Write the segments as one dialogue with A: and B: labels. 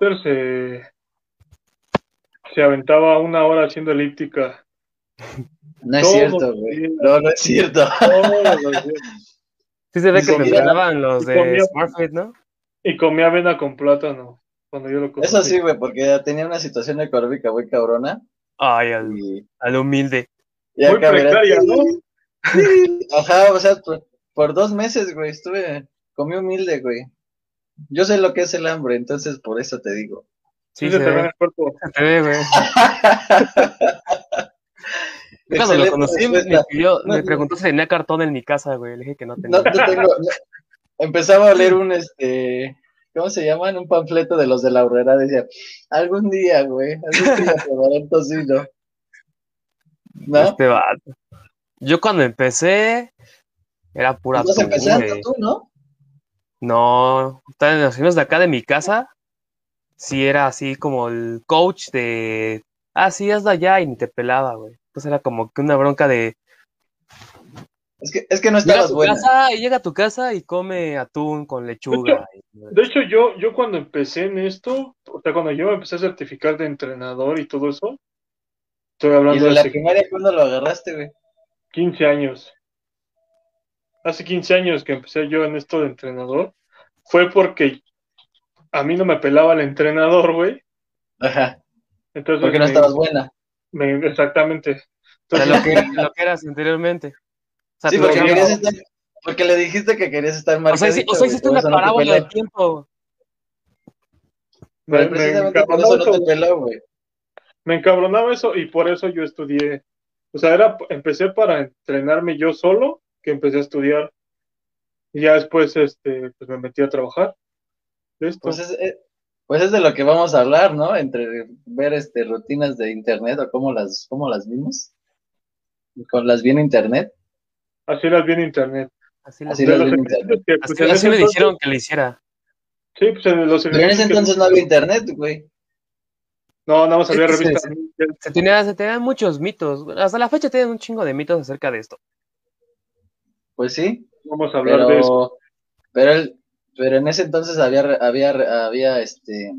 A: Potter se, se aventaba una hora haciendo elíptica.
B: No es
A: Todos
B: cierto, güey. No, no es cierto.
C: Sí se ve
A: Y
C: que
A: comía-
C: entrenaban los de
A: comía-
C: SmartFit, ¿no?
A: Y comía avena con plátano cuando yo lo comía.
B: Eso sí, güey, porque tenía una situación económica muy cabrona.
C: Ay, al,
B: Y,
C: al humilde.
B: y
A: Muy precaria, ¿no?
B: Ajá, o sea, por, por dos meses, güey, estuve, comí humilde, güey. Yo sé lo que es el hambre, entonces por eso te digo.
C: Sí,
A: Sí,
C: se,
A: se te ve en el cuerpo.
C: Se te ve, güey. Yo Cuando lo
B: Excelente
C: conocí, me,
B: respuesta.
C: pidió-
B: No,
C: me
B: no.
C: preguntó si tenía cartón en mi casa, güey. Le dije que no tenía.
B: No, no tengo. Empezaba a leer un, este, ¿cómo se llaman? Un panfleto de los de la horrera, decía, algún día, güey, algún día probaré un tocino. ¿No?
C: Este vato. Yo cuando empecé, era pura
B: Estás
C: tú,
B: empezando
C: güey.
B: tú, ¿no?
C: No, en los primeros de acá de mi casa, sí era así como el coach de, ah, sí, hazlo allá y ni te pelaba, güey. Entonces era como que una bronca de,
B: Es que, es que no estabas
C: tu
B: buena.
C: casa y llega a tu casa y come atún con lechuga.
A: De hecho, yo, yo cuando empecé en esto, o sea, cuando yo empecé a certificar de entrenador y todo eso, estoy
B: Y
A: hablando
B: de
A: de
B: la primaria, ¿cuándo lo agarraste, güey?
A: 15 años. Hace 15 años que empecé yo en esto de entrenador, fue porque a mí no me pelaba el entrenador, güey.
B: Ajá,
A: Entonces
B: porque no
A: me-
B: estabas buena.
A: me- exactamente. Entonces,
C: lo que, lo que eras anteriormente. O sea,
B: Sí, porque,
C: lo-
B: querías estar, porque le dijiste que querías estar
C: o sea, hici-
B: marcadito,
C: o sea, hiciste una parábola de tiempo.
A: me, encabronaba
B: eso no te peló, güey.
A: me encabronaba eso y por eso yo estudié. O sea, era, empecé para entrenarme yo solo, que empecé a estudiar. Y ya después este, pues me metí a trabajar.
B: Pues es, eh, pues es de lo que vamos a hablar, ¿no? Entre ver este rutinas de internet o cómo las, cómo las vimos. Con las vi en internet.
A: Así las vi en internet.
C: Así,
B: Así las
A: los
B: vi en internet.
A: que, pues,
C: así-
A: en
C: así me
A: entonces-
C: dijeron que lo hiciera.
A: Sí, pues en los
B: Pero en ese
A: que-
B: entonces no había internet, güey.
A: No, nada más había
C: se-
A: revistas.
C: Se tenía, se tenían muchos mitos. Hasta la fecha tienen un chingo de mitos acerca de esto.
B: Pues sí,
A: Vamos a hablar de eso.
B: pero, pero, el- pero en ese entonces había, re- había, había, este,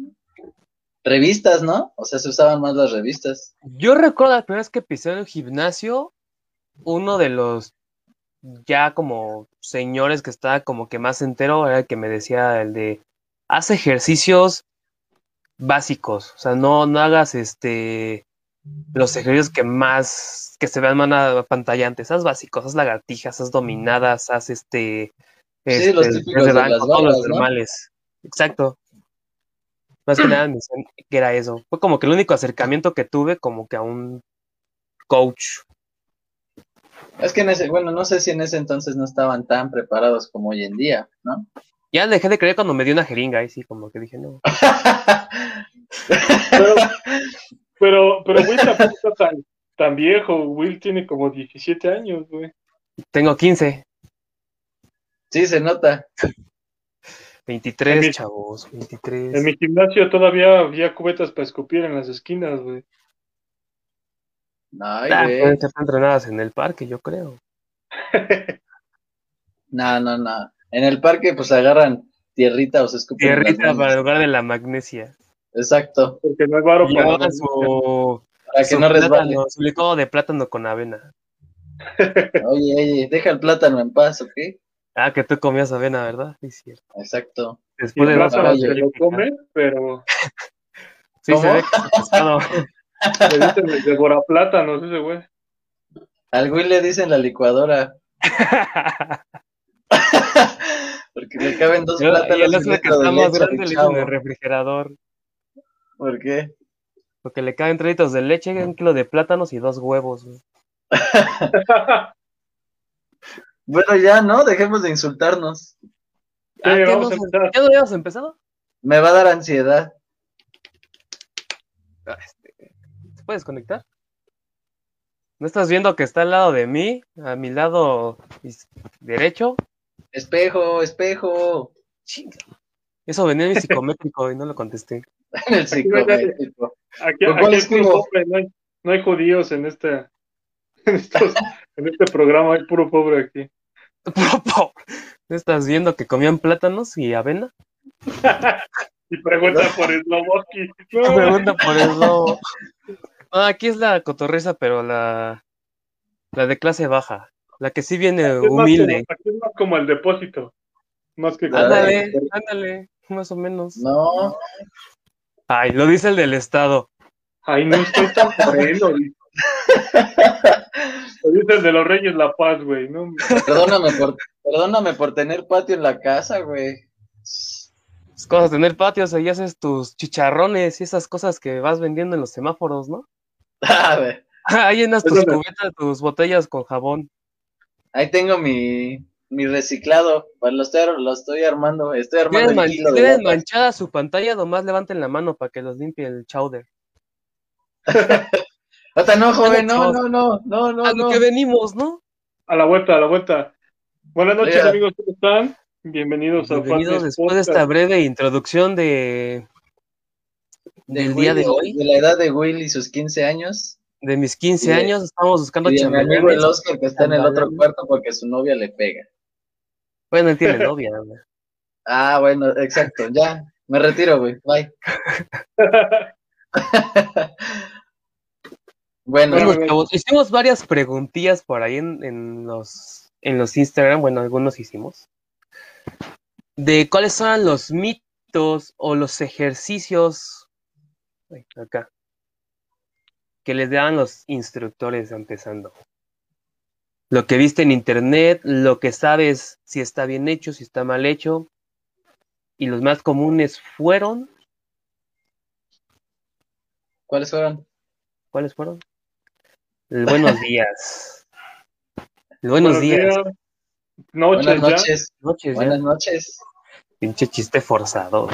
B: revistas, ¿no? O sea, se usaban más las revistas.
C: Yo recuerdo la primera vez que pisé en el gimnasio, uno de los ya como señores que estaba como que más entero era el que me decía el de haz ejercicios básicos, o sea, no, no hagas este los ejercicios que más que se vean más apantallantes, haz básicos, haz lagartijas, haz dominadas, haz este,
B: Sí, los
C: este,
B: típicos
C: press
B: de las
C: banco, todos los
B: barras, ¿no?
C: normales. Exacto. Más que nada me decían que era eso. Fue como que el único acercamiento que tuve como que a un coach.
B: Es que en ese, bueno, no sé si en ese entonces no estaban tan preparados como hoy en día, ¿no?
C: Ya dejé de creer cuando me dio una jeringa, ahí sí, como que dije, no.
A: Pero, pero, pero Will tampoco está tan, tan viejo. Will tiene como 17 años, güey.
C: Tengo 15,
B: Sí, se nota.
C: 23,
A: En mi-
C: chavos, 23.
A: En mi gimnasio todavía había cubetas para escupir en las esquinas, güey.
B: Ay,
C: Ah,
B: güey.
C: pueden ser entrenadas en el parque, yo creo.
B: No, no, no. En el parque, pues agarran tierrita o se escupen.
C: Tierrita para el lugar de la magnesia.
B: Exacto.
A: Porque no hay varo para
C: su,
B: Para que
C: su
B: no resbale.
C: su licuado de plátano con avena.
B: Oye, oye, deja el plátano en paz, ¿ok?
C: Ah, que tú comías avena, ¿verdad? Sí, cierto.
B: Exacto.
C: Después de
A: el plátano se lo come, pero
C: Sí, se
B: ¿Cómo?
C: ve que es pescado.
A: le dicen el devora plátanos ese güey.
B: Al güey le dicen la licuadora. Porque le caben dos
C: Y el
B: plátanos y
C: otro que está más grande le dicen el refrigerador.
B: ¿Por qué?
C: Porque le caben 3 litros de leche, un kilo de plátanos y dos huevos. güey.
B: Bueno, ya, ¿no? Dejemos de insultarnos.
C: Ah, ¿qué
A: a.
C: ¿Ya no habíamos empezado?
B: Me va a dar ansiedad.
C: Ah, este, ¿Se puede desconectar? ¿No estás viendo que está al lado de mí? A mi lado derecho.
B: Espejo, espejo.
C: Chinga. Eso venía en mi psicométrico y no lo contesté.
B: En el psicométrico.
A: Aquí,
B: ¿Con
A: aquí hay puro pobre, no hay, no hay judíos en este, en, estos- en este programa, hay puro pobre aquí.
C: Puro pobre. ¿No estás viendo que comían plátanos y avena?
A: Y pregunta por Sloboski. No,
C: Pregunta por el lobo. Ah, aquí es la cotorreza, pero la, la de clase baja. La que sí viene
A: aquí es más
C: humilde.
A: aquí es más como el depósito. Más que
C: Ándale, ándale, más o menos.
B: No,
C: Ay, lo dice el del Estado.
A: Ay, no estoy tan güey. Lo dice el de los Reyes La Paz, güey. No,
B: perdóname por, perdóname por tener patio en la casa, güey.
C: Es cosa tener patios, ahí haces tus chicharrones y esas cosas que vas vendiendo en los semáforos, ¿no?
B: A ver,
C: Ahí llenas tus
A: Eso me-
C: cubetas, tus botellas con jabón.
B: ahí tengo mi, mi reciclado. Pues lo estoy, lo estoy armando. Estoy armando el kilo de
C: manchada su pantalla, nomás levanten la mano para que los limpie el chowder.
B: Ota, no, joven, no,
C: chavos.
B: no, no, no,
C: A
B: no,
C: lo
B: no.
C: que venimos, ¿no?
A: a la vuelta, a la vuelta. Buenas noches,
B: Oiga.
A: amigos. ¿Cómo están? Bienvenidos a
C: Bienvenidos después de esta breve introducción de del día de hoy,
B: De la edad de Will y sus 15 años.
C: de mis 15
B: Y de-
C: años, estamos buscando
B: Y de mi amigo el. Oscar que está en el otro cuarto porque su novia le pega.
C: Bueno, él tiene novia. güey.
B: Ah, bueno, exacto, ya. Me retiro, güey. Bye. bueno,
C: Bueno,
A: güey.
C: chavos, hicimos varias preguntillas por ahí en, en los en los Instagram, bueno, algunos hicimos, de cuáles son los mitos o los ejercicios acá que les dan los instructores empezando. Lo que viste en internet, lo que sabes si está bien hecho, si está mal hecho, y los más comunes fueron,
B: ¿cuáles fueron?
C: ¿cuáles fueron? El buenos días. El buenos, días.
A: Noches,
B: Buenas
A: ya.
B: noches.
C: Ya.
B: Buenas noches.
C: Pinche chiste forzado.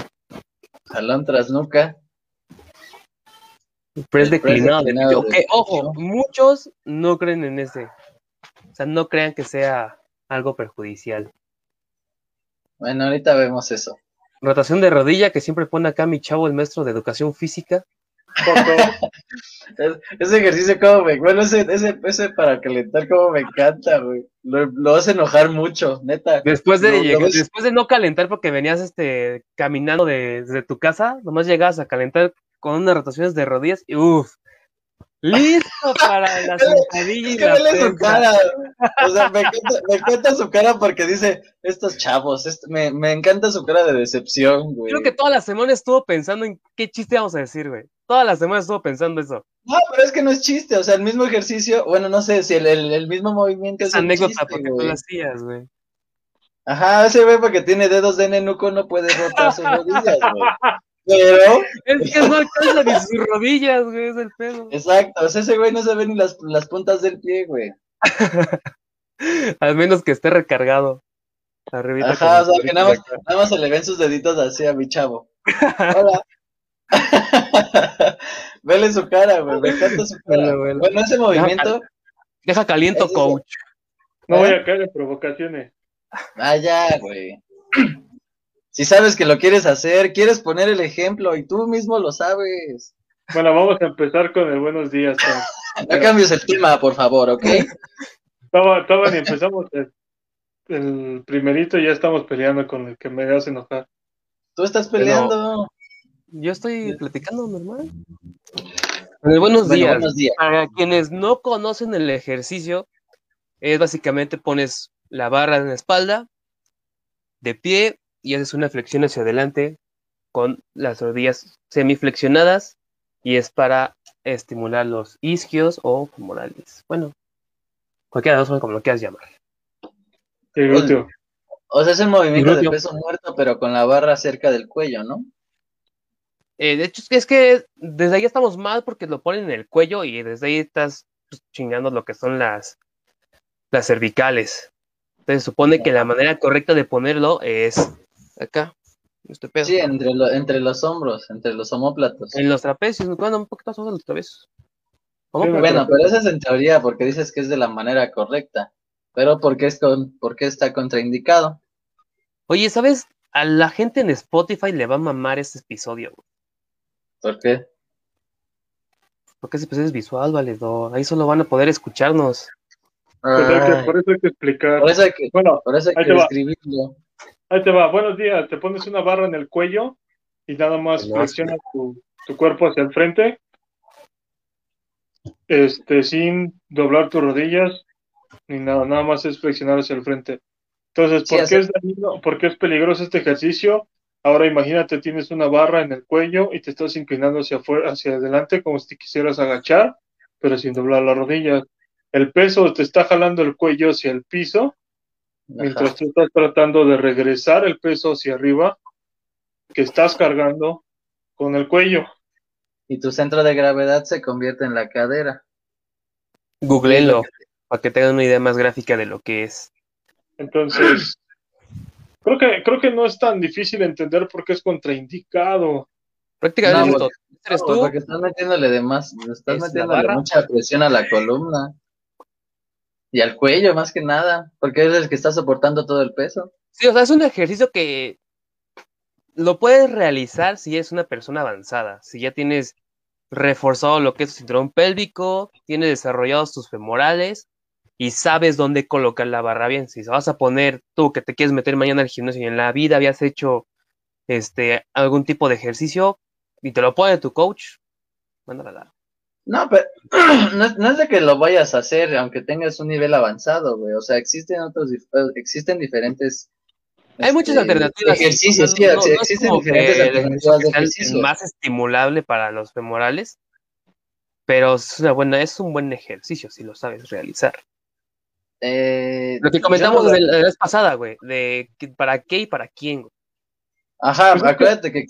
B: Jalón tras nuca.
C: Press declinado. de
B: declinado
C: pecho.
B: de
C: Ok, ojo, muchos no creen en ese. O sea, no crean que sea algo perjudicial.
B: Bueno, ahorita vemos eso.
C: Rotación de rodilla que siempre pone acá mi chavo, el maestro de educación física.
B: Ese ejercicio como me, bueno, ese, ese, ese para calentar como me encanta, güey. Lo, lo hace enojar mucho, neta.
C: Después de, llegar-
B: ves-
C: después de no calentar porque venías este caminando de- desde tu casa, nomás llegabas a calentar con unas rotaciones de rodillas y uff. Listo para la sentadilla y
B: Es
C: la
B: su cara. O sea, me encanta, me encanta su cara porque dice, estos chavos, me, me encanta su cara de decepción, güey.
C: Creo que toda la semana estuvo pensando en qué chiste vamos a decir, güey. Toda la semana estuvo pensando eso.
B: No, pero es que no es chiste, o sea, el mismo ejercicio, bueno, no sé si el, el, el mismo movimiento es un
C: anécdota
B: chiste,
C: porque tú
B: güey.
C: lo hacías, güey.
B: Ajá, ese güey porque tiene dedos de nenuco no puede rotar sus rodillas, güey. Pero,
C: Es que no alcanza ni sus rodillas, güey, es el pedo.
B: exacto, o sea, ese güey no se ve ni las, las puntas del pie, güey.
C: Al menos que esté recargado. Arribita
B: Ajá, o sea, que nada más,
C: acá.
B: nada más se le ven sus deditos así a mi chavo. Hola. Vele su cara, güey, me encanta su cara.
C: Vele.
B: Bueno, ese movimiento,
C: Deja caliento,
B: Ese-
C: coach.
A: No voy
B: ¿Eh?
A: a caer en provocaciones.
B: ah, ya, güey. Si sabes que lo quieres hacer, quieres poner el ejemplo y tú mismo lo sabes.
A: Bueno, vamos a empezar con el buenos días. Tom.
B: No cambies el tema, por favor, ¿ok?
A: Estaba, estaba ni empezamos el, el primerito y ya estamos peleando con el que me hace enojar.
B: Tú estás peleando.
C: Yo estoy platicando normal. En el buenos
B: Bueno,
C: días.
B: buenos días.
C: Para quienes no conocen el ejercicio, es básicamente pones la barra en la espalda, de pie, y haces una flexión hacia adelante con las rodillas semiflexionadas, y es para estimular los isquios o femorales. Bueno, cualquiera de los dos, como lo quieras llamar.
A: El glúteo.
B: O sea, es el movimiento de peso muerto, pero con la barra cerca del cuello, ¿no?
C: Eh, de hecho, es que, es que desde ahí estamos mal porque lo ponen en el cuello y desde ahí estás pues, chingando lo que son las, las cervicales. Entonces supone que la manera correcta de ponerlo es acá, este pedo.
B: Sí, entre, lo- entre los hombros, entre los homóplatos.
C: En los trapecios, bueno, un poquito más de los trapecios. ¿Cómo?
A: Sí,
C: Pero-
B: Bueno, pero eso es en teoría porque dices que es de la manera correcta. Pero ¿por qué, es con, ¿por qué está contraindicado?
C: Oye, ¿sabes? A la gente en Spotify le va a mamar este episodio, güey,
B: ¿Por qué?
C: porque ese episodio es visual, valedor. Ahí solo van a poder escucharnos.
A: Pues hay que-
B: Ay,
A: por eso hay que explicar.
B: por eso hay que,
A: Bueno,
B: por eso hay que
A: te va.
B: escribirlo.
A: Ahí te va. Buenos días. Te pones una barra en el cuello y nada más
C: No,
A: flexiona tu, tu cuerpo hacia el frente, este, sin doblar tus rodillas ni nada, nada más es flexionar hacia el frente. Entonces, ¿por qué es dañino? ¿Por qué es peligroso este ejercicio? Ahora imagínate, tienes una barra en el cuello y te estás inclinando hacia afuera, hacia adelante, como si te quisieras agachar, pero sin doblar las rodillas. El peso te está jalando el cuello hacia el piso, mientras tú estás tratando de regresar el peso hacia arriba, que estás cargando con el cuello.
B: Y tu centro de gravedad se convierte en la cadera.
C: Googleenlo para que tengan una idea más gráfica de lo que es.
A: Entonces, creo que, creo que no es tan difícil entender por qué es contraindicado.
C: Prácticamente
B: No,
C: todo. eres
B: No,
C: tú,
B: porque estás metiéndole de más, estás
C: Es
B: metiéndole mucha presión a la columna. Y al cuello, más que nada, porque es el que está soportando todo el peso.
C: Sí, o sea, es un ejercicio que lo puedes realizar si eres una persona avanzada, si ya tienes reforzado lo que es tu cinturón pélvico, tienes desarrollados tus femorales y sabes dónde colocar la barra bien. Si vas a poner tú que te quieres meter mañana al gimnasio y en la vida habías hecho este algún tipo de ejercicio y te lo pone tu coach, mándala
B: No, pero no, es- no es de que lo vayas a hacer, aunque tengas un nivel avanzado, güey. O sea, existen otros, eh, existen diferentes.
C: Hay muchas
B: este,
C: alternativas.
B: Ejercicios, sí,
C: No- no-
B: existen diferentes alternativas de
C: ejercicio más estimulable para los femorales, pero es una buena, es un buen ejercicio si lo sabes realizar.
B: Eh,
C: Lo que comentamos
B: no lo-
C: de la vez pasada, güey, de para qué y para quién, güey.
B: Ajá, acuérdate que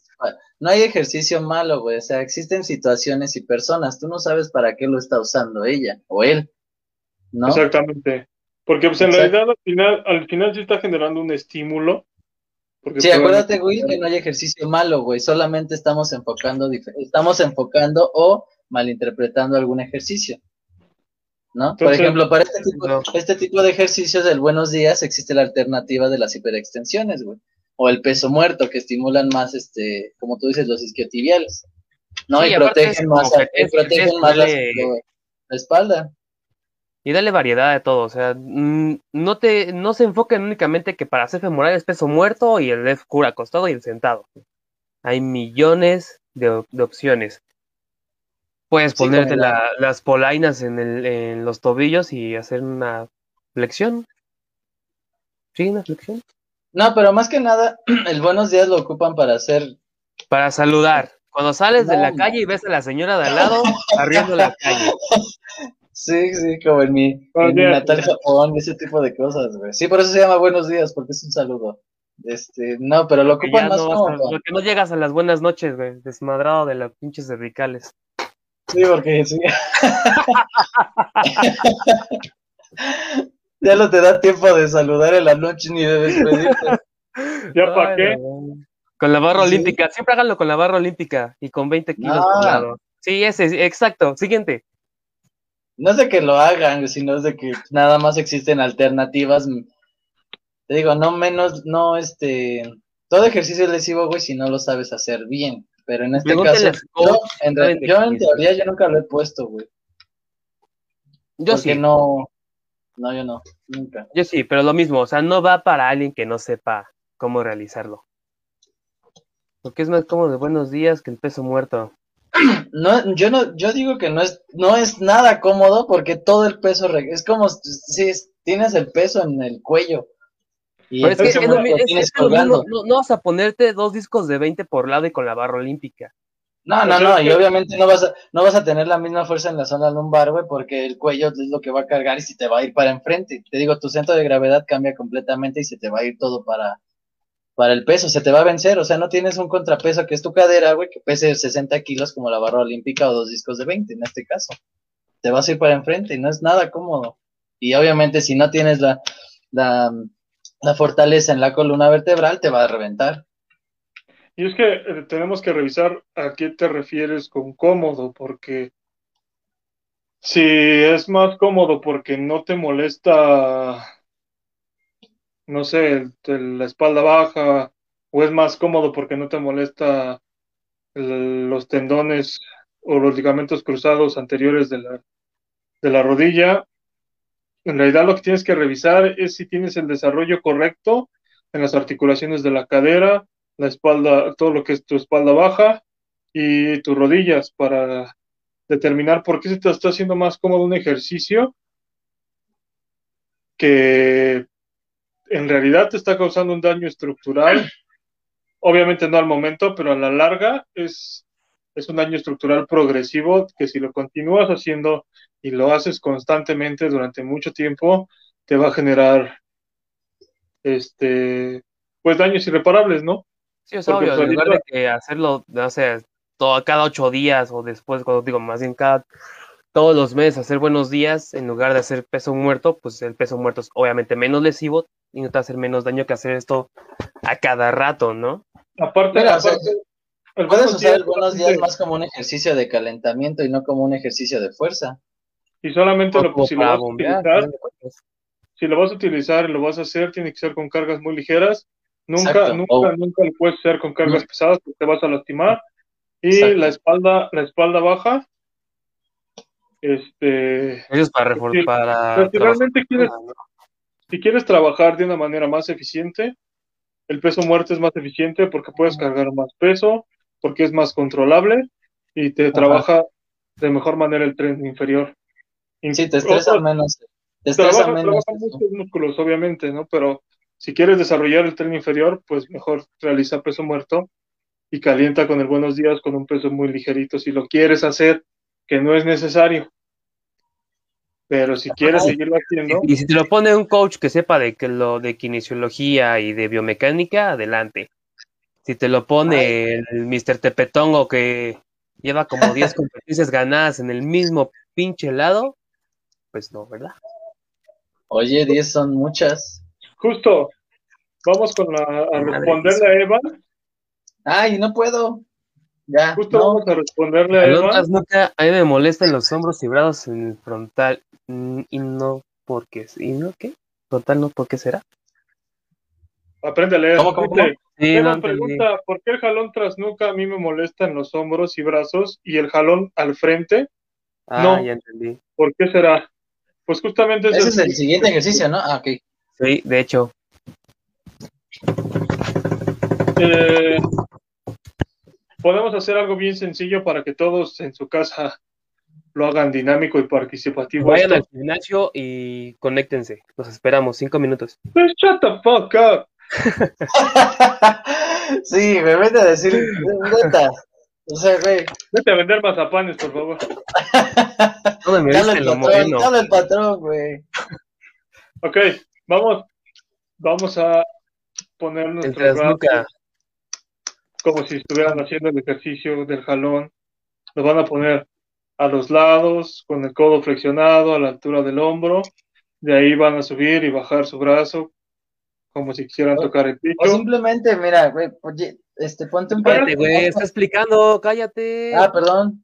B: no hay ejercicio malo, güey. O sea, existen situaciones y personas. Tú no sabes para qué lo está usando ella o él, ¿no?
A: Exactamente. Porque pues en
B: Exacto.
A: realidad al final, al final sí está generando un estímulo. Porque
B: Sí,
A: probablemente-
B: acuérdate, güey, que no hay ejercicio malo, güey. Solamente estamos enfocando, estamos enfocando o malinterpretando algún ejercicio. ¿No? Por ejemplo, para este tipo,
C: No.
B: este tipo de ejercicios del buenos días existe la alternativa de las hiperextensiones, güey. O el peso muerto, que estimulan más, este, como tú dices, los isquiotibiales. ¿no?
C: Sí,
B: y protegen más,
C: es-
B: protegen
C: es
B: más la, la espalda.
C: Y dale variedad de todo, o sea, mm, no te, no se enfoquen únicamente que para hacer femoral es peso muerto y el left cura acostado y el sentado. Hay millones de, op- de opciones. Puedes
B: Sí,
C: ponerte
B: la-
C: las polainas en, el, en los tobillos y hacer una flexión. Sí, una flexión.
B: No, pero más que nada, el buenos días lo ocupan para hacer
C: Para saludar. Cuando sales de la
B: no.
C: calle y ves a la señora de al lado, arriendo la calle.
B: Sí, sí, como en mi, en mi natal Japón, ese tipo de cosas, güey. Sí, por eso se llama buenos días, porque es un saludo. Este, no, pero lo ocupan más
C: no,
B: como
C: a- porque no llegas a las buenas noches, güey, desmadrado de las pinches cervicales.
B: Sí, porque sí. ya no te da tiempo de saludar en la noche ni de despedirte.
A: ¿Ya para qué?
C: no. Con la barra
B: Sí.
C: olímpica, siempre háganlo con la barra olímpica y con 20 kilos por
B: Ah.
C: lado. Sí, ese, exacto. Siguiente.
B: No es de que lo hagan, sino es de que nada más existen alternativas. Te digo, no menos, no este. Todo ejercicio es lesivo, güey, si no lo sabes hacer bien. Pero en este
C: Pregúntale
B: caso, yo en, yo en teoría yo nunca lo he puesto, güey.
C: Yo
B: porque
C: sí,
B: no. No, yo no, nunca.
C: yo sí, pero lo mismo, o sea, no va para alguien que no sepa cómo realizarlo. Porque es más cómodo de buenos días que el peso muerto.
B: No, yo no, yo digo que no es, no es nada cómodo porque todo el peso es como si es- tienes el peso en el cuello. Y
C: Pero es que es lo, es- no vas a ponerte dos discos de 20 por lado y con la barra olímpica.
B: No, no, no, y obviamente no vas a, no vas a tener la misma fuerza en la zona lumbar, güey, porque el cuello es lo que va a cargar y si te va a ir para enfrente. Te digo, tu centro de gravedad cambia completamente y se te va a ir todo para, para el peso, se te va a vencer, o sea, no tienes un contrapeso que es tu cadera, güey, que pese 60 kilos como la barra olímpica o dos discos de 20 en este caso. Te vas a ir para enfrente y no es nada cómodo. Y obviamente si no tienes la, la, la fortaleza en la columna vertebral, te va a reventar.
A: Y es que eh, tenemos que revisar a qué te refieres con cómodo, porque si es más cómodo porque no te molesta, no sé, el- la espalda baja, o es más cómodo porque no te molesta los tendones o los ligamentos cruzados anteriores de la, de la rodilla, en realidad lo que tienes que revisar es si tienes el desarrollo correcto en las articulaciones de la cadera, la espalda, todo lo que es tu espalda baja y tus rodillas para determinar por qué se te está haciendo más cómodo un ejercicio que en realidad te está causando un daño estructural. Obviamente no al momento, pero a la larga es, es un daño estructural progresivo que si lo continúas haciendo y lo haces constantemente durante mucho tiempo, te va a generar este pues daños irreparables, ¿no?
C: Sí, es obvio, en lugar de que hacerlo, no sé, todo, cada ocho días o después, cuando digo, más bien cada todos los meses hacer buenos días en lugar de hacer peso muerto, pues el peso muerto es obviamente menos lesivo y no te hace menos daño que hacer esto a cada rato, ¿no?
A: Aparte,
B: puedes usar el buenos días más como un ejercicio de calentamiento y no como un ejercicio de fuerza.
A: Y solamente lo, si lo vas a utilizar, si lo vas a utilizar y lo vas a hacer, tiene que ser con cargas muy ligeras. Nunca, nunca, nunca lo puedes hacer con cargas pesadas porque te vas a lastimar. Y la espalda, la espalda baja, este.
C: es para reforzar.
A: Si, realmente quieres, si quieres trabajar de una manera más eficiente, el peso muerto es más eficiente porque puedes cargar más peso, porque es más controlable y te trabaja de mejor manera el tren inferior.
B: Sí, te estresa menos. Te estresa menos.
A: muchos músculos, obviamente, ¿no? Pero si quieres desarrollar el tren inferior, pues mejor realiza peso muerto y calienta con el buenos días con un peso muy ligerito si lo quieres hacer, que no es necesario. Pero si quieres seguirlo haciendo.
C: Y si te lo pone un coach que sepa de que lo de kinesiología y de biomecánica, adelante. Si te lo pone el Mr. Tepetongo que lleva como 10 competencias ganadas en el mismo pinche lado, pues no, ¿verdad?
B: Oye, 10 son muchas.
A: Justo, vamos con la, a responderle a Eva
B: Ay, no puedo. Ya.
A: Justo vamos a responderle a Eva.
C: Nunca, a mí me molestan los hombros y brazos en el frontal. Mm, y no porque. ¿Y no qué? Frontal no, ¿por qué será?
A: Aprende a leer.
B: ¿Cómo, cómo,
A: Eva pregunta, ¿por qué el jalón tras nuca a mí me molesta en los hombros y brazos y el jalón al frente?
C: Ah, no. ya entendí.
A: ¿Por qué será? Pues justamente
B: ese es el siguiente ejercicio, ¿no? Ah, ok.
C: Sí, de hecho.
A: Eh, podemos hacer algo bien sencillo para que todos en su casa lo hagan dinámico y participativo.
C: Vayan al gimnasio y conéctense. Los esperamos, cinco minutos.
A: Pues shut the fuck up.
B: sí, me vete a decir neta. O sea, güey.
A: Vete a vender mazapanes, por favor.
C: No me
B: el patrón, dale el patrón, güey.
A: Ok, vamos, vamos a poner nuestro como si estuvieran haciendo el ejercicio del jalón. Lo van a poner a los lados, con el codo flexionado, a la altura del hombro. De ahí van a subir y bajar su brazo, como si quisieran tocar el piso.
B: O simplemente, mira, güey, oye, este, ponte un
C: Cállate, güey, está explicando, cállate.
B: Ah, perdón.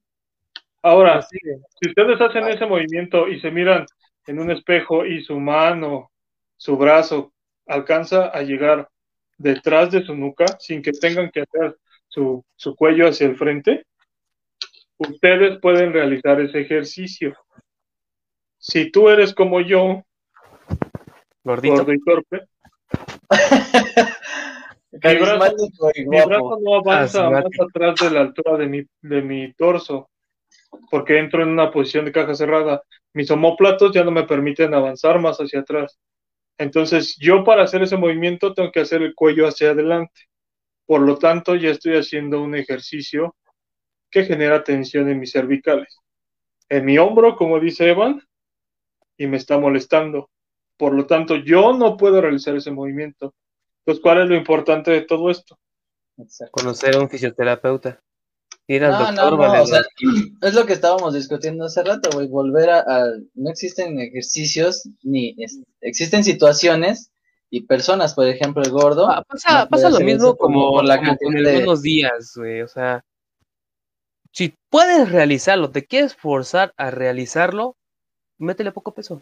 A: Ahora, si ustedes hacen ese movimiento y se miran en un espejo y su mano, su brazo alcanza a llegar detrás de su nuca sin que tengan que hacer su, cuello hacia el frente, ustedes pueden realizar ese ejercicio. Si tú eres como yo, gordo y torpe, mi, brazo, no avanza más atrás de la altura de mi, de mi torso, porque entro en una posición de caja cerrada. Mis homóplatos ya no me permiten avanzar más hacia atrás. Entonces, yo para hacer ese movimiento tengo que hacer el cuello hacia adelante. Por lo tanto, ya estoy haciendo un ejercicio que genera tensión en mis cervicales. En mi hombro, como dice Evan, y me está molestando. Por lo tanto, yo no puedo realizar ese movimiento. Entonces, ¿cuál es lo importante de todo esto?
C: Conocer a un fisioterapeuta. Ir al
B: no,
C: doctor,
B: no, no, o sea, es lo que estábamos discutiendo hace rato, güey, volver a, no existen ejercicios ni existen situaciones y personas, por ejemplo, el gordo.
C: Ah, pasa, pasa lo mismo como, la como con de... días, güey, o sea, si puedes realizarlo, te quieres forzar a realizarlo, métele poco peso.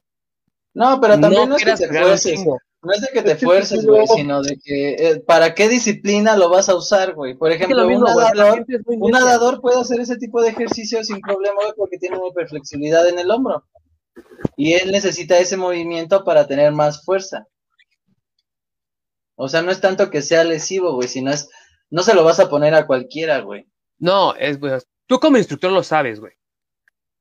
B: No, pero también no, es que te fuerces. No es de que te fuerces, güey, sino de que eh, para qué disciplina lo vas a usar, güey. Por ejemplo, un, nadador, un nadador puede hacer ese tipo de ejercicio sin problema, güey, porque tiene una hiperflexibilidad en el hombro. Y él necesita ese movimiento para tener más fuerza. O sea, no es tanto que sea lesivo, güey, sino es No se lo vas a poner a cualquiera, güey.
C: No, es, pues, tú como instructor lo sabes, güey.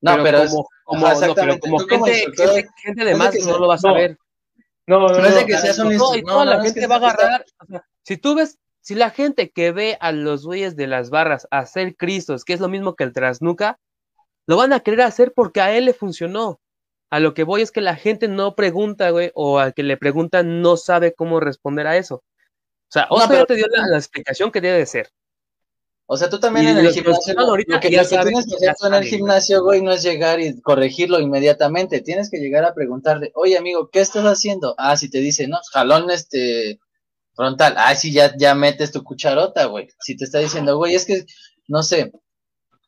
B: No, pero, es-
C: como, como,
B: ajá,
C: no, pero como
B: como
C: gente, gente, gente de
B: es
C: más no
B: sea-
C: lo vas
A: no,
C: a ver.
A: No, no,
B: no es de
A: no,
B: que seas un
C: No, y toda
B: No,
C: la
B: no, es
C: gente
B: que
C: va a agarrar. o sea, si tú ves, si la gente que ve a los güeyes de las barras hacer cristos, que es lo mismo que el trasnuca, lo van a querer hacer porque a él le funcionó. A lo que voy es que la gente no pregunta, güey, o al que le preguntan no sabe cómo responder a eso. O sea,
B: No,
C: Oscar
B: pero-
C: ya te dio la, la explicación que debe de ser.
B: O sea, tú también en el gimnasio,
C: ahorita
B: lo que, lo tienes que hacer tú en el gimnasio, güey, no es llegar y corregirlo inmediatamente. Tienes que llegar a preguntarle, oye, amigo, ¿qué estás haciendo? Ah, si te dice, no, jalón este frontal. Ah, sí, ya, ya metes tu cucharota, güey. Si te está diciendo, güey, es que, no sé,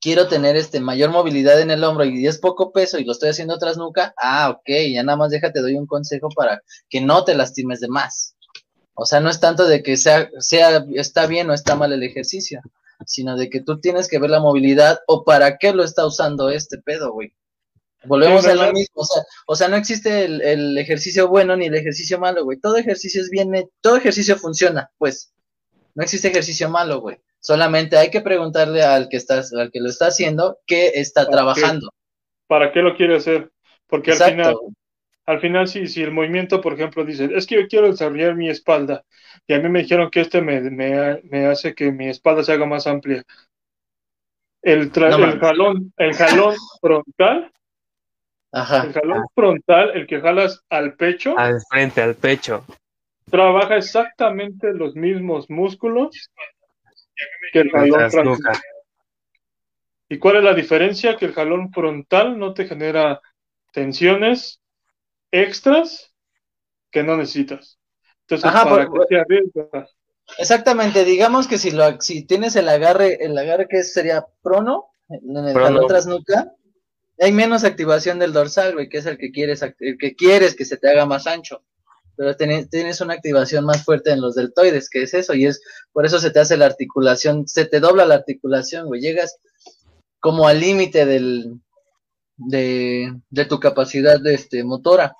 B: quiero tener este mayor movilidad en el hombro y es poco peso y lo estoy haciendo tras nuca, ah, ok, ya nada más déjate, doy un consejo para que no te lastimes de más. O sea, no es tanto de que sea, sea, está bien o está mal el ejercicio, sino de que tú tienes que ver la movilidad o para qué lo está usando este pedo, güey. Volvemos
A: Sí,
B: a lo mismo, o sea, o sea, no existe el, el ejercicio bueno ni el ejercicio malo, güey. Todo ejercicio es bien, he- todo ejercicio funciona, pues. No existe ejercicio malo, güey. Solamente hay que preguntarle al que estás, al que lo está haciendo, qué está trabajando.
A: ¿Para qué lo quiere hacer? Porque al final, al final si, si el movimiento, por ejemplo, dice, es que yo quiero desarrollar mi espalda, y a mí me dijeron que este me, me, me hace que mi espalda se haga más amplia. El,
B: No
A: el jalón, el jalón frontal,
B: Ajá.
A: el jalón frontal, el que jalas al pecho,
C: Al frente, al pecho.
A: trabaja exactamente los mismos músculos que el jalón frontal. ¿Y cuál es la diferencia? Que el jalón frontal no te genera tensiones extras que no necesitas. Entonces,
B: Ajá,
A: ¿para te arriesgas?
B: Exactamente, digamos que si lo si tienes el agarre, el agarre que sería prono, en el
C: Prono.
B: jalón tras nuca, hay menos activación del dorsal, güey, que es el que quieres el que quieres que se te haga más ancho. Pero tienes, tienes una activación más fuerte en los deltoides, que es eso, y es por eso se te hace la articulación, se te dobla la articulación, güey, llegas como al límite del de, de tu capacidad de este motora.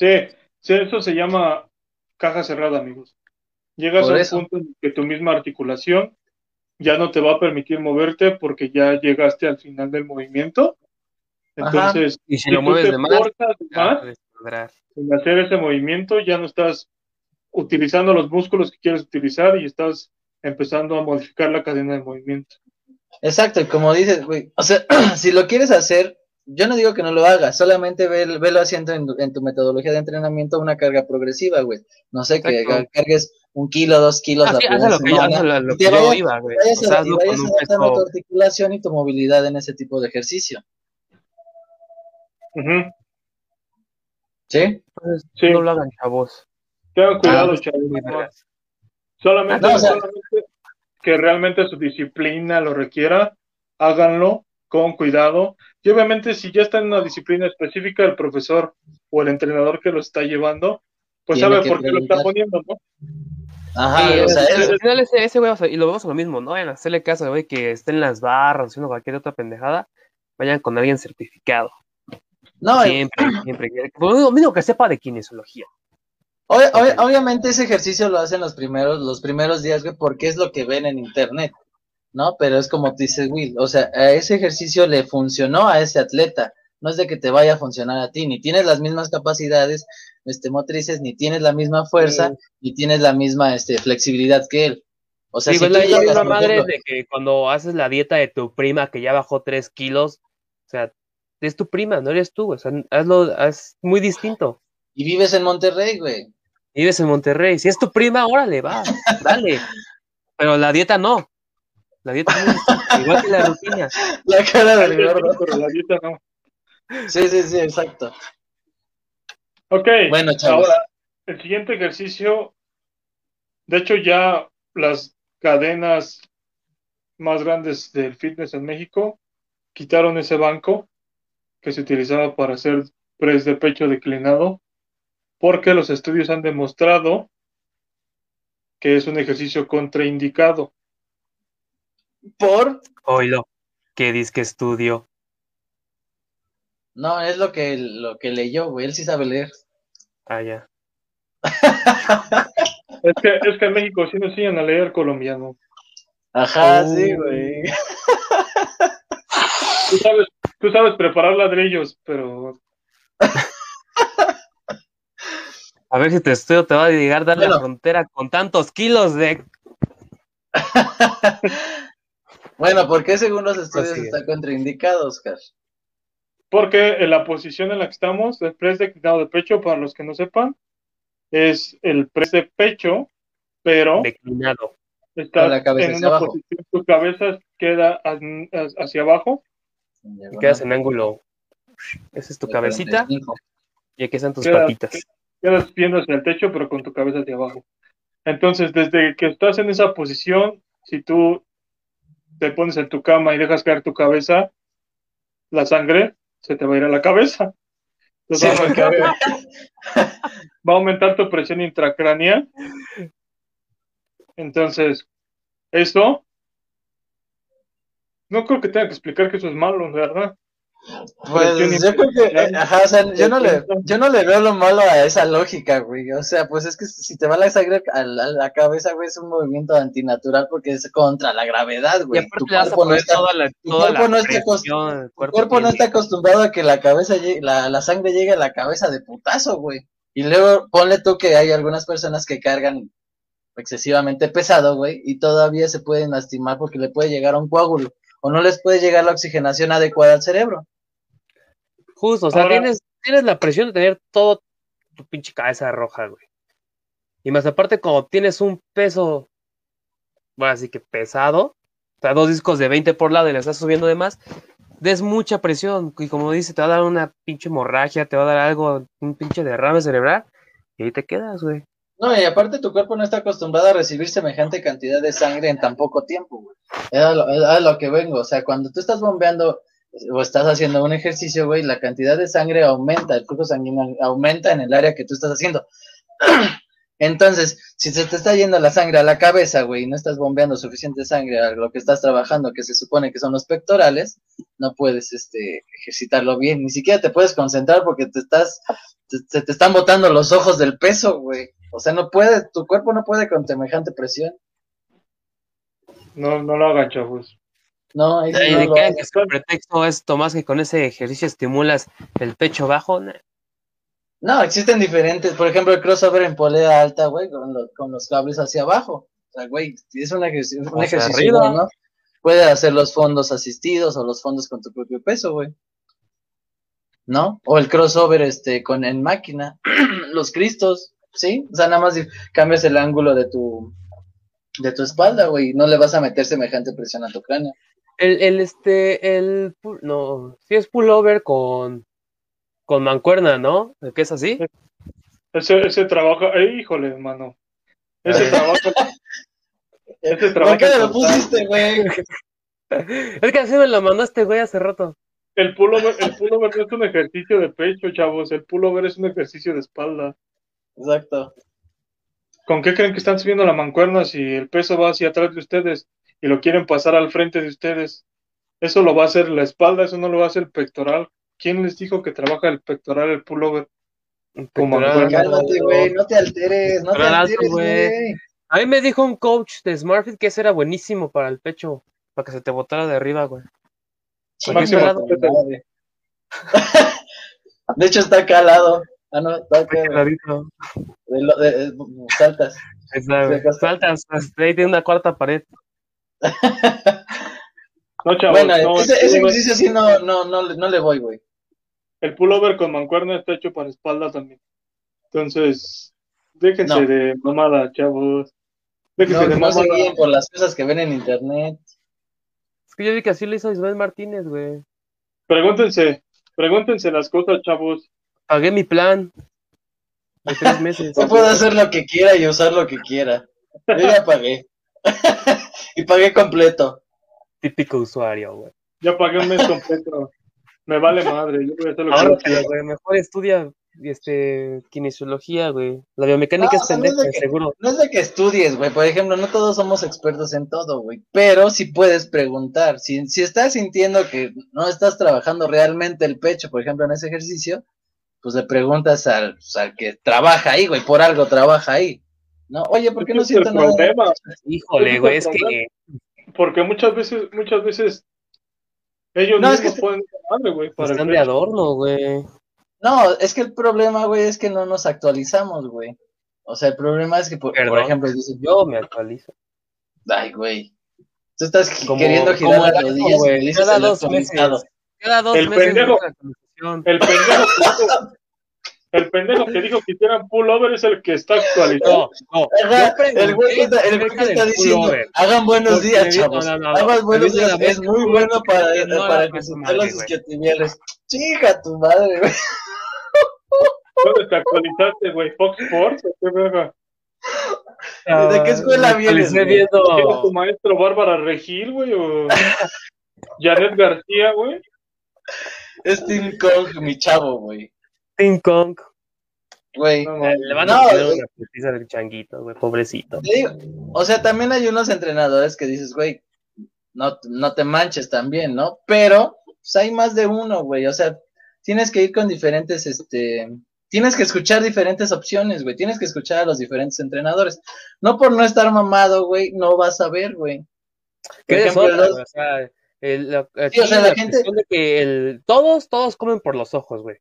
A: Sí, sí, eso se llama caja cerrada, amigos. Llegas
B: Por
A: a un
B: eso.
A: punto en que tu misma articulación ya no te va a permitir moverte porque ya llegaste al final del movimiento.
B: Ajá.
A: Entonces,
C: Y si
A: si
C: lo mueves de más,
A: en hacer ese movimiento, ya no estás utilizando los músculos que quieres utilizar y estás empezando a modificar la cadena de movimiento.
B: Exacto, y como dices, güey, o sea, si lo quieres hacer, yo no digo que no lo hagas, solamente ve, velo haciendo en, en tu metodología de entrenamiento una carga progresiva, güey. No sé, que
C: Exacto.
B: cargues un kilo, dos kilos
C: Ah,
B: la
C: sí, lo que yo, lo- que yo
B: vayas-
C: iba, güey.
B: vayas
C: O sea,
B: y vayas adaptando tu articulación y tu movilidad en ese tipo de ejercicio. ¿Sí?
C: No lo hagan, chavos.
A: Tengan cuidado,
C: Ah,
A: chavos. Solamente,
B: No, o sea-
A: solamente que realmente su disciplina lo requiera, háganlo con cuidado. Y obviamente, si ya está en una disciplina específica, el profesor o el entrenador que lo está llevando, pues sabe por qué lo está poniendo, ¿no?
B: Ajá,
C: Sí,
B: o sea,
C: al-
B: es-
C: al final ese, ese güey, o sea, y lo vemos a lo mismo, ¿no? En hacerle caso, güey, que esté en las barras, haciendo cualquier otra pendejada, vayan con alguien certificado.
B: no,
C: Siempre, siempre. Por lo mismo que sepa de kinesiología.
B: Obvia- obvia- obviamente ese ejercicio lo hacen los primeros, los primeros días, güey, porque es lo que ven en internet, ¿no? Pero es como te dices, Will, o sea, a ese ejercicio le funcionó a ese atleta, no es de que te vaya a funcionar a ti, ni tienes las mismas capacidades este, motrices, ni tienes la misma fuerza,
C: Sí.
B: ni tienes la misma este, flexibilidad que él. O sea,
C: Sí,
B: si
C: la,
B: llegas,
C: misma
B: por
C: madre
B: ejemplo,
C: de que cuando haces la dieta de tu prima que ya bajó tres kilos, o sea, es tu prima, no eres tú, o sea, hazlo, es muy distinto.
B: y vives en Monterrey, güey.
C: Vives en Monterrey, si es tu prima, órale, va, dale. Pero la dieta no. La dieta distinta, igual que la rutina.
B: La cara del
A: Ay,
B: gordo.
A: Pero la dieta no.
B: Sí, sí, sí, exacto.
A: Ok,
B: Bueno, chavos.
A: ahora, el siguiente ejercicio, de hecho ya las cadenas más grandes del fitness en México quitaron ese banco que se utilizaba para hacer press de pecho declinado, porque los estudios han demostrado que es un ejercicio contraindicado.
B: Por,
C: Oílo, que disque estudio.
B: no, es lo que, lo que leyó, güey, él sí sabe leer.
C: Ah, ya.
A: Es que, es que en México sí nos enseñan a leer colombiano.
B: Ajá,
C: Oh.
B: sí, güey.
A: Tú sabes, tú sabes preparar ladrillos, pero
C: A ver si te estudio te va a llegar a dar la frontera con tantos kilos de.
B: Bueno, ¿por qué según los estudios
C: Prosigue.
B: está contraindicado, Oscar?
A: porque en la posición en la que estamos, el press declinado de pecho, para los que no sepan, es el press de pecho, pero
C: declinado.
A: estás
B: Con la cabeza
A: en
B: hacia
A: una
B: abajo.
A: posición, tu cabeza queda ha- hacia abajo,
C: Y quedas en ángulo. Esa es tu cabecita
B: 45.
C: y aquí están tus
A: Queda-
C: patitas.
A: quedas viendo hacia el techo, pero con tu cabeza hacia abajo. Entonces, desde que estás en esa posición, si tú te pones en tu cama y dejas caer tu cabeza, la sangre se te va a ir a la cabeza.
B: Sí,
A: va, a aumentar, va a aumentar tu presión intracraneal. Entonces, esto, no creo que tenga que explicar que eso es malo, ¿verdad?
B: Pues yo creo que, ajá, o sea, yo no le, yo no le veo lo malo a esa lógica, güey. O sea, pues es que si te va la sangre a la, a la cabeza, güey, es un movimiento antinatural porque es contra la gravedad, güey. Tu cuerpo no
C: poner
B: está,
C: toda la,
B: tu
C: toda
B: cuerpo
C: la
B: no está
C: presión, el
B: tu
C: cuerpo
B: cuerpo no
C: tiene-
B: está acostumbrado a que la cabeza llegue, la, la sangre llegue a la cabeza de putazo, güey. Y luego ponle tú que hay algunas personas que cargan excesivamente pesado, güey, y todavía se pueden lastimar porque le puede llegar a un coágulo o no les puede llegar la oxigenación adecuada al cerebro.
C: Justo, o sea,
A: Ahora-
C: tienes, tienes la presión de tener todo tu pinche cabeza roja, güey. Y más aparte, como tienes un peso, bueno, así que pesado, o sea, dos discos de 20 por lado y le estás subiendo de más, des mucha presión. Y como dice, te va a dar una pinche hemorragia, te va a dar algo, un pinche derrame cerebral, y ahí te quedas, güey.
B: No, y aparte tu cuerpo no está acostumbrado a recibir semejante cantidad de sangre en tan poco tiempo, güey. Es a lo, lo que vengo. O sea, cuando tú estás bombeando o estás haciendo un ejercicio, güey, la cantidad de sangre aumenta, el flujo sanguíneo aumenta en el área que tú estás haciendo. Entonces, si se te está yendo la sangre a la cabeza, güey, y no estás bombeando suficiente sangre a lo que estás trabajando, que se supone que son los pectorales, no puedes este, ejercitarlo bien. Ni siquiera te puedes concentrar porque te estás, te- se te están botando los ojos del peso, güey. O sea, no puede, tu cuerpo no puede con semejante presión.
A: No, no lo hagan, chavos.
B: No, ahí sí no
C: de
B: lo
C: que su pretexto es, Tomás, que con ese ejercicio estimulas el pecho bajo.
B: No, existen diferentes, por ejemplo, el crossover en polea alta, güey, con, los- con los cables hacia abajo. O sea, güey, es un ejercicio, un ejercicio
C: arriba.
B: bueno. Puede hacer los fondos asistidos o los fondos con tu propio peso, güey. ¿No? O el crossover este con en máquina, los cristos, ¿sí? O sea, nada más cambias el ángulo de tu de tu espalda, güey, no le vas a meter semejante presión a tu cráneo.
C: El, el, este, el, no, sí es pullover con, con mancuerna, ¿no? ¿El que es así?
A: Ese, ese trabajo, eh, híjole, hermano. Ese trabajo, ese
B: ¿Por
A: trabajo.
B: qué me lo pusiste, güey?
C: Es que así me lo mandó este güey hace rato.
A: El pullover, el pullover no es un ejercicio de pecho, chavos. El pullover es un ejercicio de espalda.
B: Exacto.
A: ¿Con qué creen que están subiendo la mancuerna si el peso va hacia atrás de ustedes y lo quieren pasar al frente de ustedes? Eso lo va a hacer la espalda, eso no lo va a hacer el pectoral. ¿Quién les dijo que trabaja el pectoral, el pullover? Como
C: Pectoral.
A: mancuerna.
B: Cálmate, güey, no te alteres, no te alteres,
C: güey. A mí me dijo un coach de SmartFit que ese era buenísimo para el pecho, para que se te botara de arriba, güey.
B: De hecho, está calado. Ah, no, está.
C: Clarito.
B: De lo- de- de- saltas.
C: Saltas, ahí tiene una cuarta pared.
A: No, chavos,
B: Bueno,
A: no,
B: ese, ese ejercicio sí no, no, no, le- no le voy, güey.
A: el pullover con mancuerna está hecho para espalda también. Entonces, déjense
B: No.
A: de mamada, chavos. Déjense
B: No,
A: de
B: no se
A: mamada.
B: guíen por las cosas que ven en internet.
C: Es que yo vi que así lo hizo Ismael Martínez, güey.
A: Pregúntense, pregúntense las cosas, chavos.
C: Pagué mi plan de tres meses.
B: Yo puedo hacer lo que quiera y usar lo que quiera. Yo ya pagué. y pagué completo.
C: Típico usuario, güey.
A: Ya pagué un mes completo. Me vale madre, yo voy a hacer lo que
C: Ahora,
A: yo quiera.
C: güey, mejor estudia este kinesiología, güey. La biomecánica
B: No,
C: es
B: o sea, no es
C: pendeja,
B: de que-
C: seguro.
B: No es de que estudies, güey. Por ejemplo, no todos somos expertos en todo, güey. Pero sí puedes preguntar. Si, si estás sintiendo que no estás trabajando realmente el pecho, por ejemplo, en ese ejercicio, pues le preguntas al, pues, al que trabaja ahí, güey. Por algo trabaja ahí. No, oye, ¿por qué no siento nada?
A: problema.
C: Híjole, güey, es que
A: Porque muchas veces, muchas veces ellos
B: No, es que-
A: esa madre, güey, para
C: están
A: el
C: de adorno, güey.
B: No, es que el problema, güey, es que no nos actualizamos, güey. O sea, el problema es que, por, por ejemplo, dices,
C: Yo me actualizo.
B: ay, güey. Tú estás
C: Como-
B: queriendo girar las rodillas
C: cada dos meses. Cada dos
A: El
C: meses
A: pendejo.
C: Actualización.
A: El pendejo que dijo, el pendejo que dijo que hicieran pullover es el que está actualizado.
C: No, no.
B: Ajá,
C: Yo pregunté
B: el güey que está, el güey
C: acerca
B: que está
C: del
B: diciendo,
C: pullover.
B: hagan buenos
C: Porque
B: días, chavos.
C: no, no, no,
B: hagan
C: no.
B: buenos días, es muy bueno para,
C: que no
B: para que se. Chica tu madre, güey.
A: ¿Dónde te actualizaste, güey? ¿Fox Sports o qué verga?
B: ¿De qué escuela
C: Me
B: vienes,
C: viendo
A: tu maestro Bárbara Regil, güey? ¿O Janet García, güey?
B: Es Tim Kong, mi chavo, güey.
C: King Kong.
B: Güey.
A: No,
C: Le van
B: No,
C: a poner
B: güey.
C: una putiza del changuito, güey, pobrecito.
B: Digo, o sea, también hay unos entrenadores que dices, güey, no, no te manches también, ¿no? Pero, pues hay más de uno, güey. O sea, tienes que ir con diferentes, este, tienes que escuchar diferentes opciones, güey. Tienes que escuchar a los diferentes entrenadores. No por no estar mamado, güey, no vas a ver, güey.
C: ¿Qué es
B: ejemplo,
C: otra,
B: los-?
C: O sea, el, la,
B: Sí, o sea,
C: aquí
B: la gente-
C: de que el, todos, todos comen por los ojos, güey.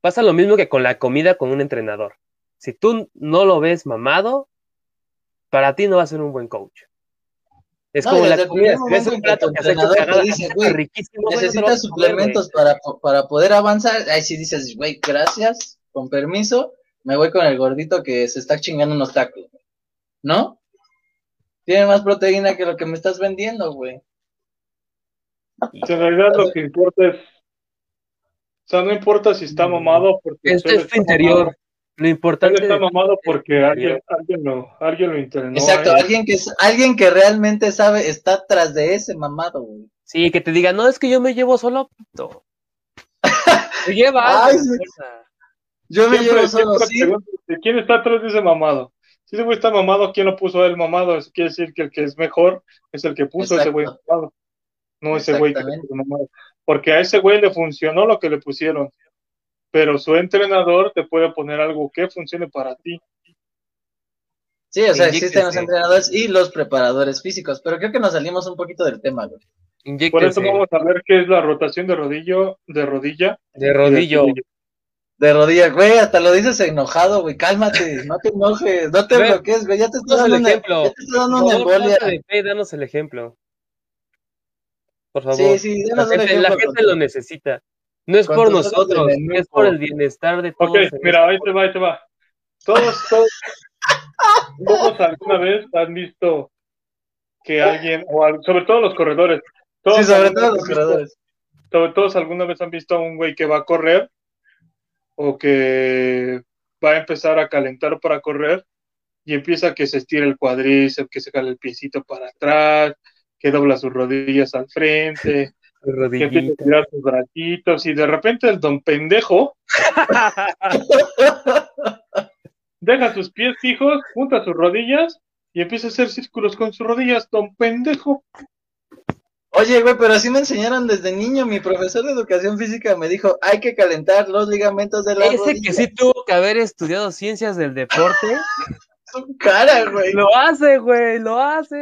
C: Pasa lo mismo que con la comida con un entrenador. Si tú no lo ves mamado, para ti no va a ser un buen coach. Es
B: No,
C: como la comida,
B: primer
C: si ves
B: momento
C: un
B: que
C: plato que cagada,
B: dice, güey,
C: riquísimo,
B: Necesitas
C: comer,
B: suplementos para, para poder avanzar. Ahí sí dices, güey, gracias, con permiso, me voy con el gordito que se está chingando unos tacos. ¿No? Tiene más proteína que lo que me estás vendiendo, güey.
A: En realidad lo que importa es. O sea, no importa si está mamado porque.
C: Esto
A: él
C: es tu
A: está
C: interior.
A: mamado.
C: Lo
A: Él
C: importante
A: está
C: es
A: mamado porque alguien, alguien, lo, alguien lo entrenó.
B: Exacto,
A: él.
B: alguien que es- alguien que realmente sabe está tras de ese mamado, güey.
C: Sí, que te diga, no, es que yo me llevo solo, puto. Te lleva
B: Ay,
C: algo,
B: sí.
C: fuerza.
B: Yo me
A: Siempre,
B: llevo solo, sí.
A: pregunto, ¿quién está atrás de ese mamado? Si ese güey está mamado, ¿quién lo puso a él mamado? Eso quiere decir que el que es mejor es el que puso a ese güey mamado. No ese güey que. Porque a ese güey le funcionó lo que le pusieron. Pero su entrenador te puede poner algo que funcione para ti.
B: Sí, o sea, existen los entrenadores y los preparadores físicos, pero creo que nos salimos un poquito del tema, güey.
A: Por eso vamos a ver qué es la rotación de rodillo, de rodilla.
C: de rodillo.
B: De rodillas, güey, hasta lo dices enojado, güey, cálmate, no te enojes, no te bloquees, güey, ya te estoy dando
C: el
B: una,
C: ejemplo.
B: ya te estoy dando una embolia.
C: ponte de fe, danos el ejemplo. Por favor.
B: Sí, sí,
C: la gente, la gente lo necesita. No es por nosotros,
B: menú,
C: es por
B: po.
C: el bienestar de todos.
A: Ok, mira, ahí te va, ahí te va. Todos, todos, todos alguna vez han visto que alguien, o al- sobre todo los corredores, todos
B: Sí, sobre todo los corredores.
A: sobre todos alguna vez han visto a un güey que va a correr o que va a empezar a calentar para correr y empieza que se estira el cuadríceps, que se jala el piecito para atrás, que dobla sus rodillas al frente, que empieza a tirar sus bracitos y de repente el don pendejo deja sus pies fijos, junta sus rodillas y empieza a hacer círculos con sus rodillas, don pendejo.
B: Oye, güey, pero así me enseñaron desde niño. Mi profesor de educación física me dijo, hay que calentar los ligamentos de la
C: Ese
B: rodilla.
C: que sí tuvo que haber estudiado ciencias del deporte,
B: Su cara, güey.
C: lo hace, güey, lo hace.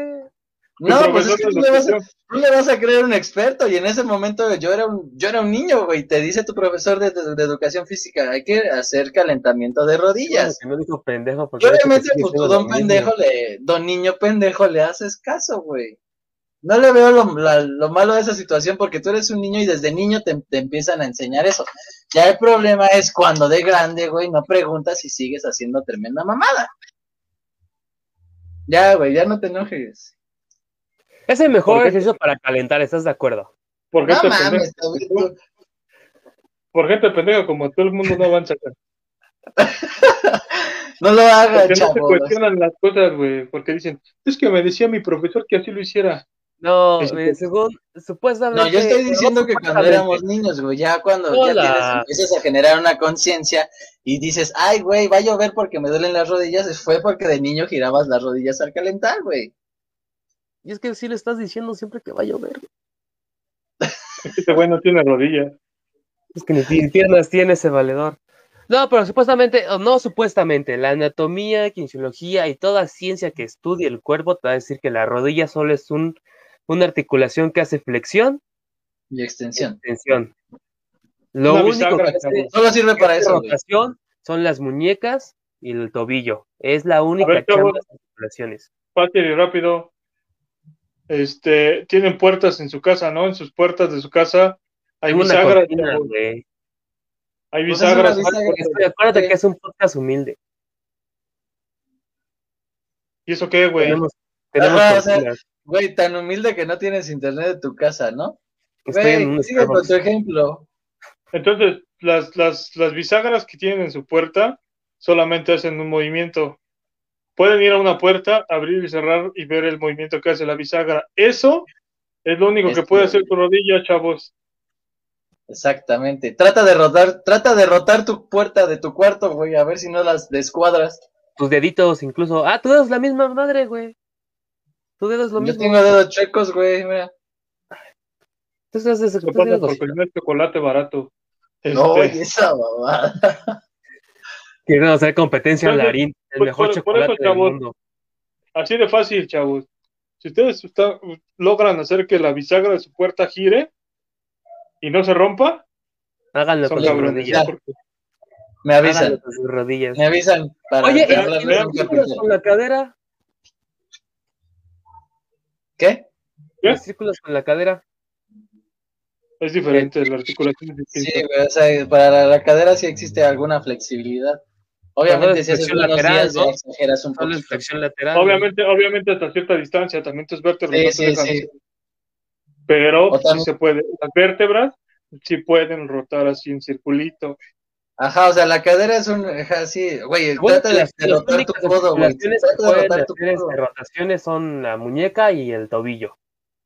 B: No,
A: Tu
B: pues es que tú le, vas a, tú le vas a creer un experto y en ese momento yo era un, yo era un niño, güey. Te dice tu profesor de, de- de educación física, hay que hacer calentamiento de rodillas.
C: Que no dijo pendejo porque
B: obviamente, pues tú, don pendejo, le, don niño pendejo, le haces caso, güey. No le veo lo, la- lo malo de esa situación porque tú eres un niño y desde niño te, te empiezan a enseñar eso. Ya el problema es cuando de grande, güey, no preguntas y sigues haciendo tremenda mamada. Ya, güey, ya no te enojes.
C: Es el mejor ejercicio para calentar, ¿estás de acuerdo?
A: Por
B: No
A: gente,
B: mames,
A: pendeja, por gente pendeja como todo el mundo no avanza.
B: no lo hagas,
A: Porque no se cuestionan las cosas, güey, porque dicen, es que me decía mi profesor que así lo hiciera.
C: No, eh, según, supuestamente.
B: No, yo estoy diciendo que cuando éramos niños, güey, ya cuando ya tienes, empiezas a generar una conciencia y dices, ay, güey, va a llover porque me duelen las rodillas, fue porque de niño girabas las rodillas al calentar, güey.
C: Y es que sí le estás diciendo siempre que va a llover.
A: Es que este güey no tiene rodillas.
C: Es que ni pi- piernas tiene ese valedor. No, pero supuestamente, o no supuestamente, la anatomía, quinesiología y toda ciencia que estudie el cuerpo te va a decir que la rodilla solo es un, una articulación que hace flexión
B: Y extensión.
C: extensión. Lo
A: Una
C: único que hace.
B: Solo sirve para eso,
C: rotación son las muñecas y el tobillo. Es la única
A: ver,
C: chamba
A: chavos.
C: de las articulaciones.
A: Fácil y rápido. Este, tienen puertas en su casa, ¿no? En sus puertas de su casa hay
C: una
A: bisagras, hay
B: Pues es una
A: bisagras.
C: Acuérdate que es un podcast humilde.
A: ¿Y eso qué, güey?
C: Tenemos, tenemos
B: Ajá, o sea,
C: cortinas.
B: Güey, tan humilde que no tienes internet de tu casa, ¿no?
C: Estoy
B: Güey,
C: en
B: sigue con tu ejemplo.
A: Entonces, las, las, las bisagras que tienen en su puerta solamente hacen un movimiento. Pueden ir a una puerta, abrir y cerrar y ver el movimiento que hace la bisagra. Eso es lo único que puede hacer tu rodilla, chavos.
B: Exactamente. Trata de rotar, trata de rotar tu puerta de tu cuarto, güey, a ver si no las descuadras.
C: Tus deditos incluso. Ah, tu dedo es la misma madre, güey. Tu dedo es lo
B: Yo
C: mismo.
B: tengo dedos chuecos, güey, mira.
C: Entonces, es-
A: Lo
C: entonces,
A: pasa no es chocolate barato.
B: No,
A: Este,
B: oye, esa babada.
C: Quieren hacer competencia al
A: Entonces,
C: Larín, el
A: por-
C: mejor
A: por- por
C: chocolate
A: eso,
C: del
A: chavos,
C: mundo.
A: Así de fácil, chavos. Si ustedes está- logran hacer que la bisagra de su puerta gire y no se rompa,
C: Háganlo con sus rodillas.
A: porque-
B: Me
C: Háganlo
B: avisan,
C: con sus rodillas.
B: me avisan para
C: Oye, ¿y los con la cadera?
B: ¿Qué?
A: ¿Qué?
C: Los círculos con la cadera.
A: Es diferente, la articulación es
B: Sí, o sea, para la, la cadera sí existe alguna flexibilidad. Obviamente,
C: es
B: si haces buenos
C: lateral,
B: días,
C: ¿no?
B: ya exageras un
C: Solo
B: poco.
C: es flexión lateral.
A: Obviamente, obviamente hasta cierta distancia, también tus vértebras
B: Sí,
A: no
B: sí,
A: dejan
B: sí.
A: Pero sí se puede, las vértebras sí pueden rotar así en circulito.
B: Ajá, o sea, la cadera es un, ajá, sí, güey,
C: Bueno,
B: trata de,
C: las,
B: de
C: las
B: rotar tu
C: únicas
B: codo, güey.
C: hacer este, rotaciones son la muñeca y el tobillo.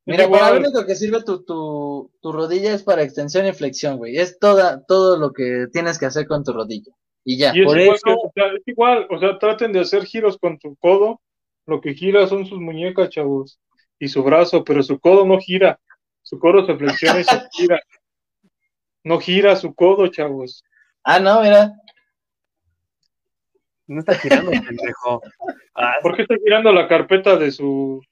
B: Mira, para lo único que sirve tu, tu, tu rodilla es para extensión y flexión, güey. Es toda, todo lo que tienes que hacer con tu rodilla. Y ya.
A: Y es
C: Por
A: igual,
C: eso-
A: o sea, es igual, o sea, traten de hacer giros con tu codo. Lo que gira son sus muñecas, chavos, y su brazo, pero su codo no gira. Su codo se flexiona y se gira. No gira su codo, chavos.
B: Ah, no, mira.
C: No está girando, pendejo. Ah,
A: ¿Por qué está girando la carpeta de su.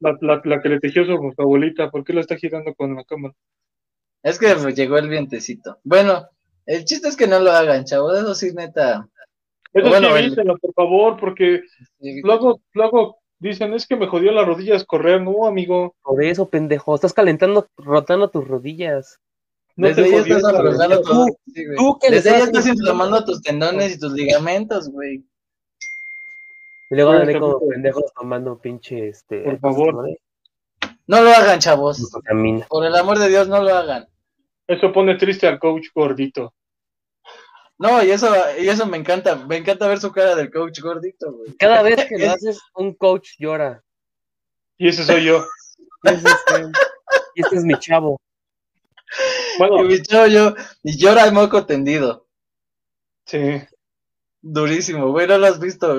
A: La, la- la que le tejió su, su abuelita? ¿Por qué la está girando con la cámara?
B: Es que me llegó el vientecito. Bueno, el chiste es que no lo hagan, chavos. Eso sí, neta.
A: Eso
B: Bueno,
A: sí,
B: el-
A: por favor, porque luego, luego dicen, es que me jodió las rodillas correr. No, amigo.
C: por eso, pendejo. Estás calentando, rotando tus rodillas.
A: No
B: Desde
A: te
B: estás aflojando todo. Sí,
C: tú que le
B: Desde ahí
C: estás
B: inflamando tus tendones y tus ligamentos, güey.
C: Y luego
A: Oye,
C: andaré como pendejos tomando pinche, este...
A: Por favor.
B: No lo hagan, chavos. Por el amor de Dios, no lo hagan.
A: Eso pone triste al coach gordito.
B: No, y eso, y eso me encanta. Me encanta ver su cara del coach gordito, güey.
C: Cada vez que lo haces, un coach llora.
A: Y ese soy yo.
C: Y ese es, el- y este es mi chavo.
A: Bueno,
B: Y mi chavo, yo, y llora el moco tendido.
A: sí.
B: Durísimo, güey, no lo has visto.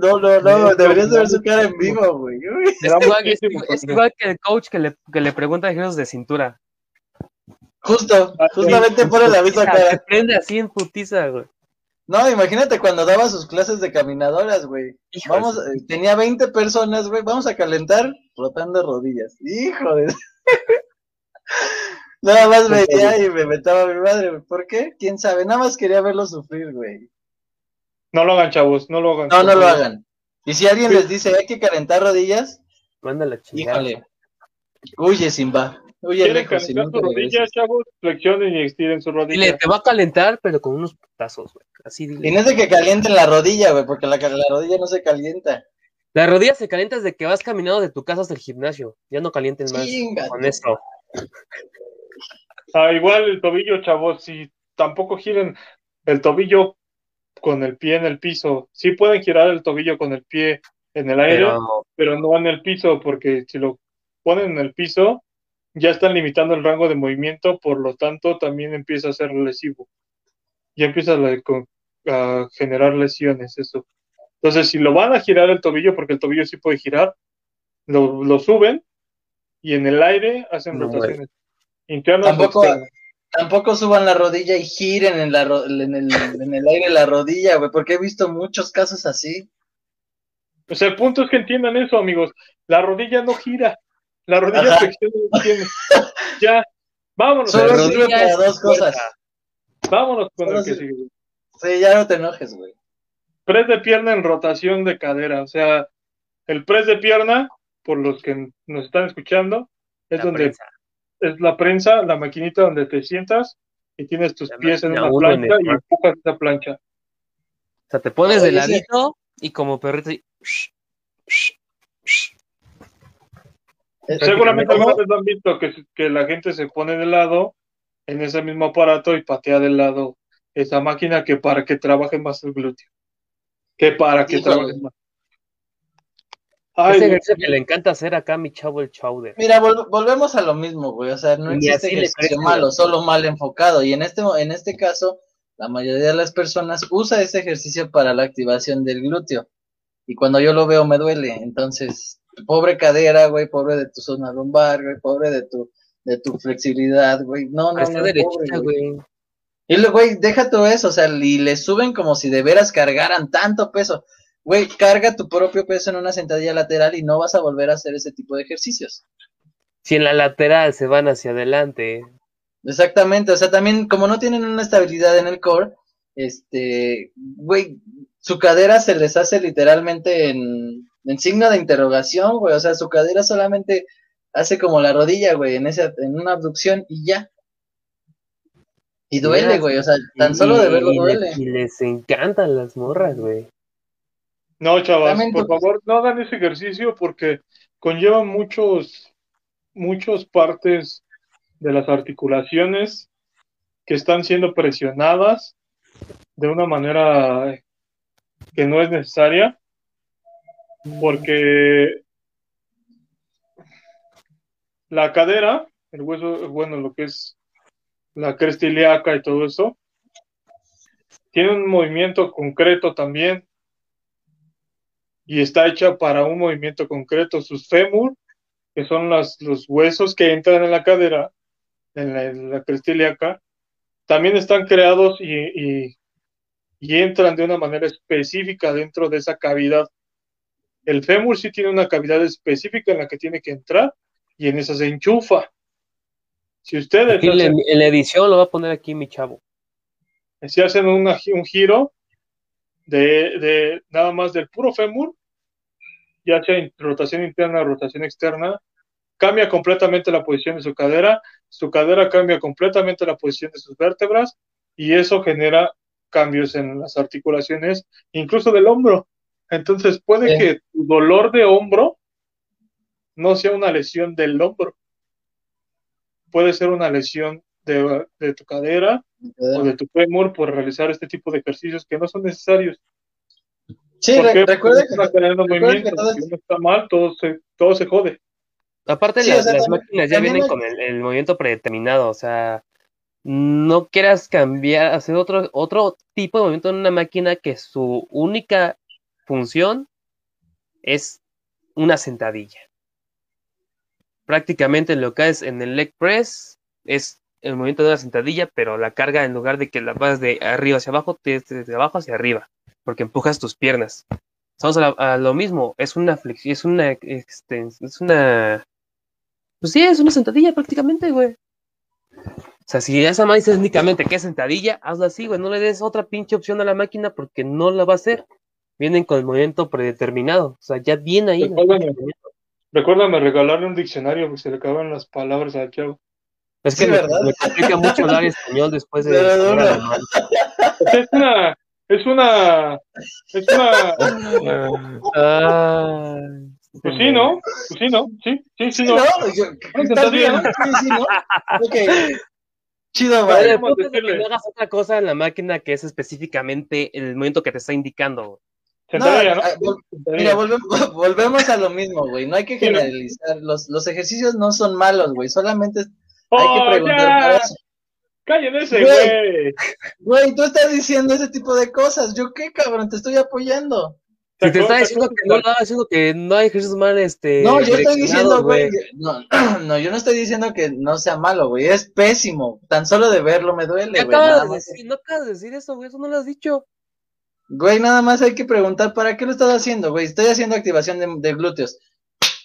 B: No, no, no, deberías de ver su cara en vivo, güey.
C: Es igual, es,
A: muchísimo
C: es
A: coraje.
C: igual que el coach que le, que le pregunta ejercicios de cintura.
B: Justo, justamente
A: sí.
B: pone la misma
C: Se
B: cara.
C: prende así en putiza, güey.
B: No, imagínate cuando daba sus clases de caminadoras, güey. Vamos,
C: de-
B: eh, tenía 20 personas, güey, vamos a calentar rotando rodillas. Hijo de... Nada más veía y me metaba a mi madre, güey. ¿Por qué? ¿Quién sabe? Nada más quería verlo sufrir, güey.
A: No lo hagan, chavos, no lo hagan.
B: No, no lo hagan. Y si alguien les dice, hay que calentar rodillas,
C: Manda la chingada.
B: híjole. Huye, Simba. Huye
A: ¿Quieren
B: lejos. y
A: calentar
B: nunca
A: sus
B: regreses.
A: rodillas, chavos? Flexionen y estiren sus
C: Dile,
A: rodillas.
C: te va a calentar, pero con unos putazos, güey. Así dile.
B: Y no es de que calienten la rodilla, güey, porque la, la rodilla no se calienta.
C: La rodilla se calienta desde que vas caminando de tu casa hasta el gimnasio. Ya no calienten más con esto.
A: Ah, igual el tobillo, chavos, si tampoco giren el tobillo con el pie en el piso. Sí pueden girar el tobillo con el pie en el aire,
C: Pero
A: pero no en el piso, porque si lo ponen en el piso, ya están limitando el rango de movimiento, por lo tanto también empieza a ser lesivo. Ya empieza a, generar lesiones eso. Entonces, si lo van a girar el tobillo, porque el tobillo sí puede girar, lo, lo suben y en el aire hacen
C: No
A: rotaciones internas
B: Tampoco, tampoco suban la rodilla y giren en, la en, el, en el aire la rodilla, güey, porque he visto muchos casos así.
A: Pues el punto es que entiendan eso, amigos. La rodilla no gira. La rodilla se extiende. ya. Vámonos.
B: Solo sirve para dos cosas.
A: Vámonos con el que sigue.
B: Sí, ya no te enojes, güey.
A: Press de pierna en rotación de cadera. O sea, el press de pierna, por los que nos están escuchando, es donde es la prensa, la maquinita donde te sientas y tienes tus pies en una plancha y empujas esa plancha.
C: O sea, te pones de ladito y como perrito.
A: Seguramente alguna vez han visto que, que la gente se pone de lado en ese mismo aparato y patea de lado esa máquina que para que trabaje más el glúteo. Que para que trabaje más.
C: Ese ejercicio que le encanta hacer acá mi chavo el chowder.
B: Mira, volvemos a lo mismo, güey. O sea, no existe ejercicio malo, solo mal enfocado. Y en este, en este caso, la mayoría de las personas usa ese ejercicio para la activación del glúteo. Y cuando yo lo veo me duele. Entonces, pobre cadera, güey, pobre de tu zona lumbar, güey, pobre de tu, de tu flexibilidad, güey. No, no, no. Derechita, güey. Y luego, güey, deja todo eso, o sea, y le suben como si de veras cargaran tanto peso. Güey, carga tu propio peso en una sentadilla lateral y no vas a volver a hacer ese tipo de ejercicios.
C: Si en la lateral se van hacia adelante.
B: Exactamente, o sea, también como no tienen una estabilidad en el core, este, güey, su cadera se les hace literalmente en, en signo de interrogación, güey, o sea, su cadera solamente hace como la rodilla, güey, en esa, en una abducción y ya. Y duele, güey, o sea, tan solo de verlo duele.
C: Y les encantan las morras, güey.
A: No, chavas, por favor, no hagan ese ejercicio porque conlleva muchos, muchas partes de las articulaciones que están siendo presionadas de una manera que no es necesaria, porque la cadera, el hueso, bueno, lo que es la cresta ilíaca y todo eso, tiene un movimiento concreto también y está hecha para un movimiento concreto. Sus fémur, que son los huesos que entran en la cadera, en la, cresta ilíaca, también están creados y entran de una manera específica dentro de esa cavidad. El fémur sí tiene una cavidad específica en la que tiene que entrar y en esa se enchufa. Si ustedes...
C: en, la edición lo va a poner aquí mi chavo.
A: Si hacen un giro de, de, nada más del puro fémur, ya sea rotación interna o rotación externa, cambia completamente la posición de su cadera, su cadera cambia completamente la posición de sus vértebras y eso genera cambios en las articulaciones, incluso del hombro. Entonces puede que tu dolor de hombro no sea una lesión del hombro, puede ser una lesión de, tu cadera o de tu fémur por realizar este tipo de ejercicios que no son necesarios.
B: Sí, recuerda que,
A: todo si uno está mal, todo se, todo se jode.
C: Aparte, las, máquinas ya vienen con el, movimiento predeterminado, o sea, no quieras cambiar, hacer otro, otro tipo de movimiento en una máquina que su única función es una sentadilla prácticamente lo que es en el leg press es el movimiento de una sentadilla, pero la carga en lugar de que la vas de arriba hacia abajo, te de abajo hacia arriba, porque empujas tus piernas. Estamos a, lo mismo, es una flexión, es una es una pues sí, es una sentadilla prácticamente, güey. O sea, si esa máquina únicamente que es sentadilla, hazlo así, güey, no le des otra pinche opción a la máquina porque no la va a hacer. Vienen con el movimiento predeterminado, o sea, ya viene ahí.
A: Recuérdame regalarle un diccionario porque se le acaban las palabras al chavo.
C: Es que me, complica mucho hablar español después de.
A: es una. Es una. Es una. Ah, pues sí, ¿no? Pues sí, ¿no? Sí, sí, sí, no.
B: ¿Estás bien? Sí, sí, ¿no? Ok.
C: Chido, vale. Que no hagas otra cosa en la máquina que es específicamente el momento que te está indicando.
B: Mira, volvemos, a lo mismo, güey. No hay que generalizar. Los, los ejercicios no son malos, güey. Solamente hay que oh, preguntar
A: Cállense, güey.
B: Güey, tú estás diciendo ese tipo de cosas. ¿Yo qué, cabrón? Te estoy apoyando.
C: Si te está diciendo que no diciendo que no hay ejercicios mal, este.
B: No, yo estoy diciendo, güey. No, no, yo no estoy diciendo que no sea malo, güey. Es pésimo. Tan solo de verlo me duele,
C: ¿Qué
B: güey.
C: No acabas de decir eso, güey. Eso no lo has dicho.
B: Güey, nada más hay que preguntar, ¿para qué lo estás haciendo, güey? Estoy haciendo activación de, de glúteos.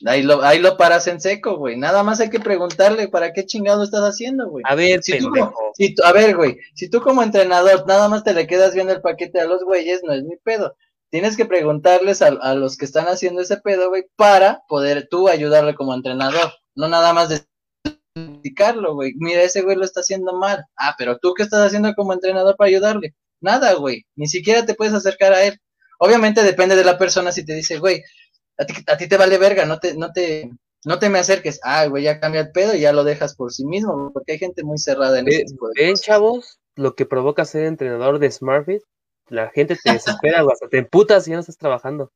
B: Ahí lo, ahí lo paras en seco, güey. Nada más hay que preguntarle, ¿para qué chingado estás haciendo, güey?
C: A ver,
B: Si tú,
C: pendejo.
B: como- si tú- a ver, güey, si tú como entrenador nada más te le quedas viendo el paquete a los güeyes, no es mi pedo. Tienes que preguntarles a, a los que están haciendo ese pedo, güey, para poder tú ayudarle como entrenador. No nada más de criticarlo, güey. Mira, ese güey lo está haciendo mal. Ah, pero tú qué estás haciendo como entrenador para ayudarle? Nada, güey. Ni siquiera te puedes acercar a él. Obviamente depende de la persona si te dice, güey, a ti, a ti te vale verga, no te, no te, no te me acerques. Ah, güey, ya cambia el pedo y ya lo dejas por sí mismo, porque hay gente muy cerrada en ese
C: Ve-
B: tipo de
C: Ven,
B: cosas.
C: chavos, lo que provoca ser entrenador de SmartFit. La gente te desespera, güey. Hasta te emputas y ya no estás trabajando.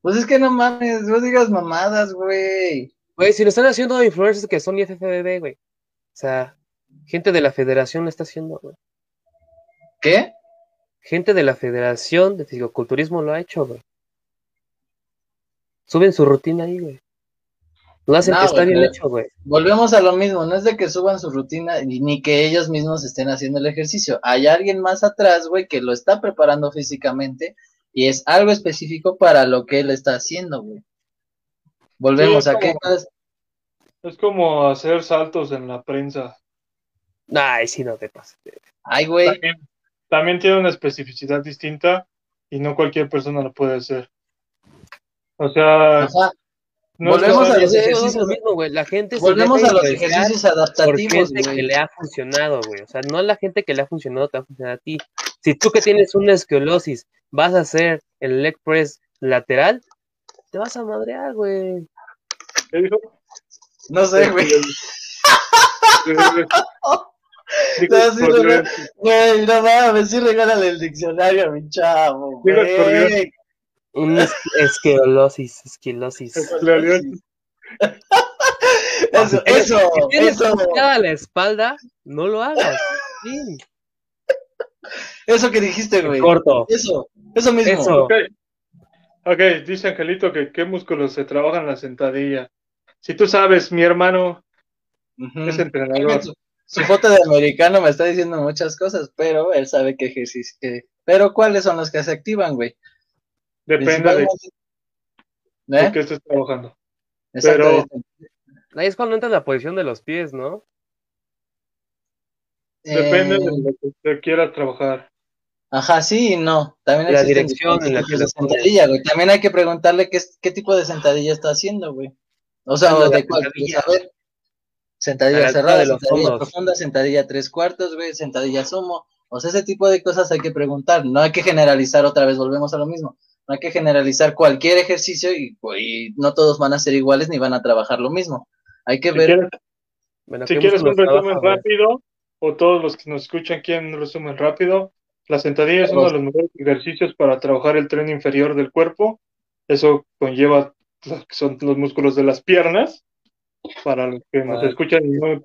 B: Pues es que no mames, no digas mamadas, güey.
C: Güey, si lo están haciendo influencers que son IFFBB, güey. O sea, gente de la federación lo está haciendo, güey.
B: ¿Qué?
C: Gente de la federación de fisicoculturismo lo ha hecho, güey. Suben su rutina ahí, güey. Lo hacen
B: No,
C: que está bien hecho, güey.
B: Volvemos a lo mismo, no es de que suban su rutina ni, ni que ellos mismos estén haciendo el ejercicio. Hay alguien más atrás, güey, que lo está preparando físicamente y es algo específico para lo que él está haciendo, güey. Volvemos
A: Sí,
B: a qué
A: como- Es como hacer saltos en la prensa.
C: Ay, sí, no te pases.
B: Ay, güey.
A: También, también tiene una especificidad distinta y no cualquier persona lo puede hacer. O sea, no es
B: volvemos
A: que-
B: a los ejercicios-
C: lo mismo, güey. La gente se
B: Volvemos a los ejercicios adaptativos,
C: gente que le ha funcionado, güey. O sea, no la gente que le ha funcionado te va a funcionar a ti. Si tú que tienes una esquiolosis vas a hacer el leg press lateral, te vas a madrear, güey.
A: ¿Qué dijo?
B: No sé, güey. No, sí, no. Güey, no mames, sí regálale el diccionario a mi chavo, güey.
C: Un es- esquiolosis, esquilosis.
B: Eso, eso,
C: Si tienes
B: eso,
C: buscada la espalda, no lo hagas. Sí.
B: eso que dijiste, güey.
C: Corto.
B: Eso, eso mismo.
C: Eso.
A: Ok. Ok, dice Angelito que qué músculos se trabajan en la sentadilla. Si tú sabes, mi hermano
B: Ujú.
A: es entrenador.
B: Su, foto de americano me está diciendo muchas cosas, pero él sabe qué ejercicio. que- Pero ¿cuáles son los que se activan, güey?
A: Depende de,
B: Principalmente-
A: de
B: ¿Eh?
A: qué estés trabajando.
B: Exacto.
C: Ahí es cuando entra la posición de los pies, ¿no?
A: Depende
B: Eh,
A: de lo que te quieras trabajar.
B: Ajá, sí y no. También
C: La
B: existen
C: dirección en la que
B: diferentes
C: la
B: sentadilla, güey. También hay que preguntarle qué, es- qué tipo de sentadilla está haciendo, güey. O sea,
C: Ah, la
B: de cuál,
C: sentadilla.
B: pues, a ver.
C: A
B: Sentadilla cerrada,
C: de los
B: sentadilla profunda, sentadilla tres cuartos, güey, sentadilla sumo. O sea, ese tipo de cosas hay que preguntar. No hay que generalizar otra vez, volvemos a lo mismo. No hay que generalizar cualquier ejercicio y, y no todos van a ser iguales ni van a trabajar lo mismo. Hay que
A: Si
B: ver.
A: quieres,
C: Bueno,
A: si
C: ¿qué
A: quieres un resumen
C: trabaja, güey?
A: rápido, o todos los que nos escuchan quieren un resumen rápido, la sentadilla es uno de los mejores ejercicios para trabajar el tren inferior del cuerpo. Eso conlleva lo que son los músculos de las piernas. Para los que nos escuchan y no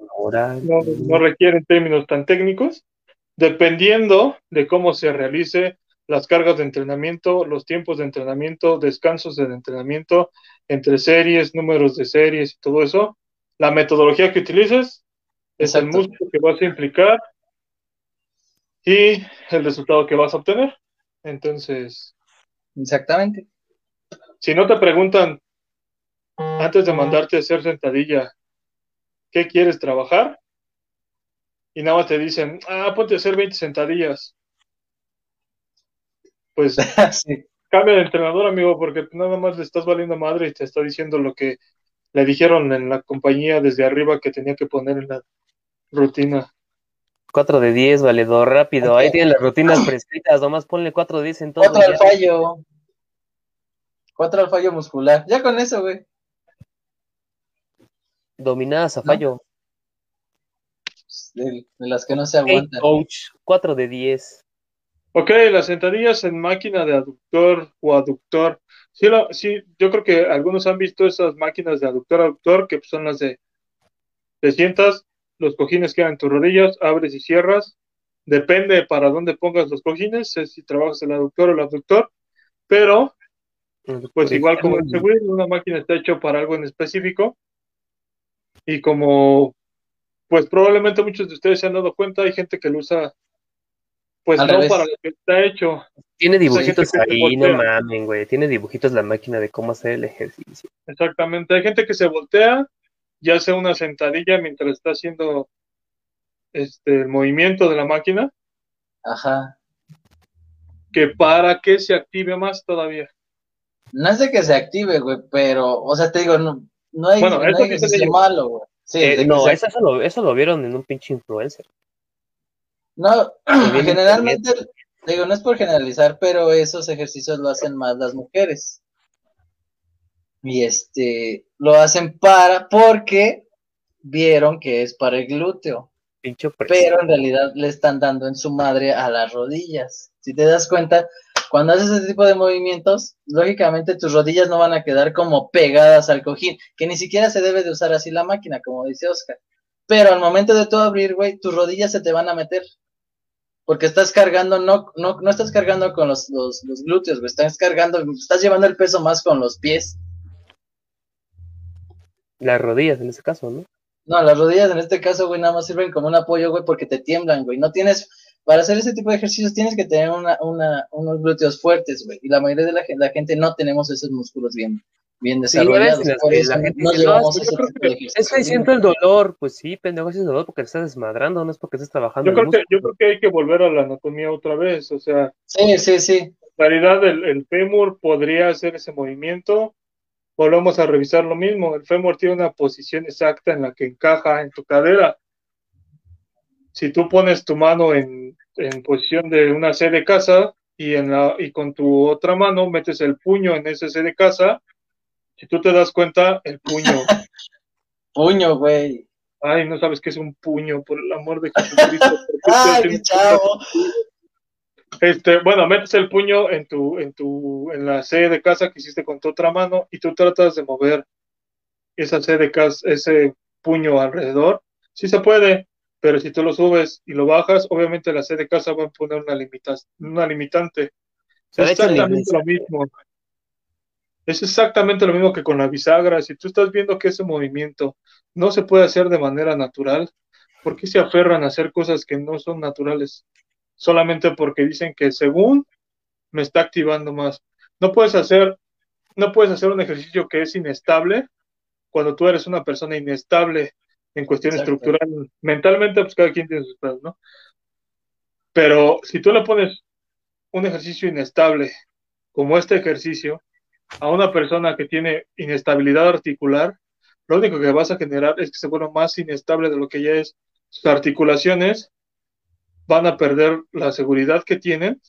A: no, no requieren términos tan técnicos, dependiendo de cómo se realice las cargas de entrenamiento, los tiempos de entrenamiento, descansos de entrenamiento, entre series, números de series y todo eso, la metodología que utilices es el músculo que vas a implicar y el resultado que vas a obtener. Entonces,
B: Exactamente.
A: si no te preguntan antes de mandarte a hacer sentadilla, ¿qué quieres trabajar? Y nada más te dicen, ah, ponte a hacer 20 sentadillas. Pues
B: sí.
A: cambia de entrenador, amigo, porque nada más le estás valiendo madre y te está diciendo lo que le dijeron en la compañía desde arriba que tenía que poner en la rutina.
C: 4 de 10, valedor, rápido. Ahí tienen las rutinas prescritas, nomás ponle 4 de 10 en todo.
B: Cuatro
C: ya.
B: al fallo. Cuatro al fallo muscular. Ya con eso, güey.
C: Dominadas a
B: ¿No?
C: fallo.
B: De, de las que no se
C: Hey,
B: aguantan.
C: coach, 4 de 10.
A: Ok, las sentadillas en máquina de aductor o aductor. Sí, la- sí, yo creo que algunos han visto esas máquinas de aductor-aductor, que son las de te sientas, los cojines quedan en tus rodillas, abres y cierras. Depende para dónde pongas los cojines, es si trabajas el aductor o el abductor, pero Pues igual como el seguro, una máquina está hecho para algo en específico. Y como, pues probablemente muchos de ustedes se han dado cuenta, hay gente que lo usa, pues no para lo que está hecho.
C: Tiene dibujitos ahí, no mamen, güey. Tiene dibujitos la máquina de cómo hacer el ejercicio.
A: Exactamente. Hay gente que se voltea y hace una sentadilla mientras está haciendo este el movimiento de la máquina.
B: Ajá.
A: Que para que se active más todavía.
B: No es de que se active, güey, pero, o sea, te digo, no, no hay, bueno, no hay malo, güey. Sí,
C: eh, no, eso, lo, eso lo vieron en un pinche influencer.
B: No, generalmente, digo, no es por generalizar, pero esos ejercicios lo hacen más las mujeres. Y este, lo hacen para, porque vieron que es para el glúteo. pero en realidad le están dando en su madre a las rodillas. Si te das cuenta, cuando haces ese tipo de movimientos, lógicamente tus rodillas no van a quedar como pegadas al cojín, que ni siquiera se debe de usar así la máquina, como dice Oscar. Pero al momento de tú abrir, güey, tus rodillas se te van a meter. Porque estás cargando, no, no, no estás cargando con los, los, los glúteos, güey, estás cargando, estás llevando el peso más con los pies.
C: Las rodillas en este caso, ¿no?
B: No, las rodillas en este caso, güey, nada más sirven como un apoyo, güey, porque te tiemblan, güey. No tienes, para hacer ese tipo de ejercicios tienes que tener una, una, unos glúteos fuertes, güey. Y la mayoría de la, la, gente no tenemos esos músculos bien, bien desarrollados. por eso no llevamos ese tipo
C: de Es que siento el dolor, pues sí, pendejo, es el dolor porque te estás desmadrando, no es porque estás trabajando.
A: Yo creo, que, yo creo que hay que volver a la anatomía otra vez, o sea.
B: Sí, sí, sí. En
A: realidad el, el fémur podría hacer ese movimiento. Volvemos a revisar lo mismo. El fémur tiene una posición exacta en la que encaja en tu cadera si tú pones tu mano en, posición de una C de casa y, en la, y con tu otra mano metes el puño en ese C de casa, si tú te das cuenta, el puño.
B: puño, güey.
A: Ay, no sabes qué es un puño, por el amor de Jesucristo.
B: Ay, chavo.
A: Este, bueno, metes el puño en tu, en tu, en la C de casa que hiciste con tu otra mano y tú tratas de mover esa C de casa, ese puño alrededor. Sí se puede, pero si tú lo subes y lo bajas, obviamente la C de casa va a poner una, una limitante. Es exactamente lo mismo. Es exactamente lo mismo que con la bisagra. Si tú estás viendo que ese movimiento no se puede hacer de manera natural, ¿por qué se aferran a hacer cosas que no son naturales? Solamente porque dicen que según me está activando más. No puedes hacer, no puedes hacer un ejercicio que es inestable cuando tú eres una persona inestable en cuestión estructural. Mentalmente, pues cada quien tiene sus cosas, ¿no? Pero si tú le pones un ejercicio inestable, como este ejercicio, a una persona que tiene inestabilidad articular, lo único que vas a generar es que se vuelva más inestable de lo que ya es. Sus articulaciones van a perder la seguridad que tienen.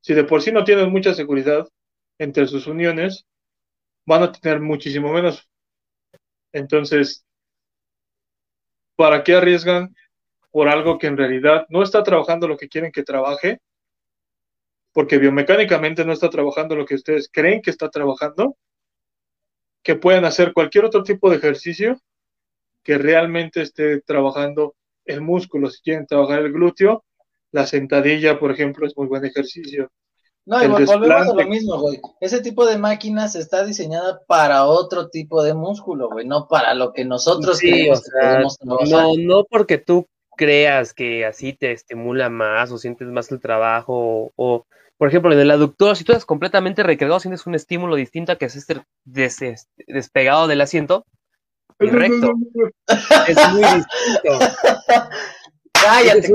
A: Si de por sí no tienen mucha seguridad entre sus uniones, van a tener muchísimo menos. Entonces, ¿para qué arriesgan por algo que en realidad no está trabajando lo que quieren que trabaje? Porque biomecánicamente no está trabajando lo que ustedes creen que está trabajando, que pueden hacer cualquier otro tipo de ejercicio que realmente esté trabajando el músculo. Si quieren trabajar el glúteo, la sentadilla, por ejemplo, es muy buen ejercicio.
B: No, y volvemos a lo mismo, güey. Ese tipo de máquinas está diseñada para otro tipo de músculo, güey, no para lo que nosotros sí,
C: No, no porque tú creas que así te estimula más o sientes más el trabajo o, por ejemplo, en el aductor, si tú estás completamente recargado, sientes un estímulo distinto a que es este despegado del asiento y recto. es muy distinto.
B: Cállate,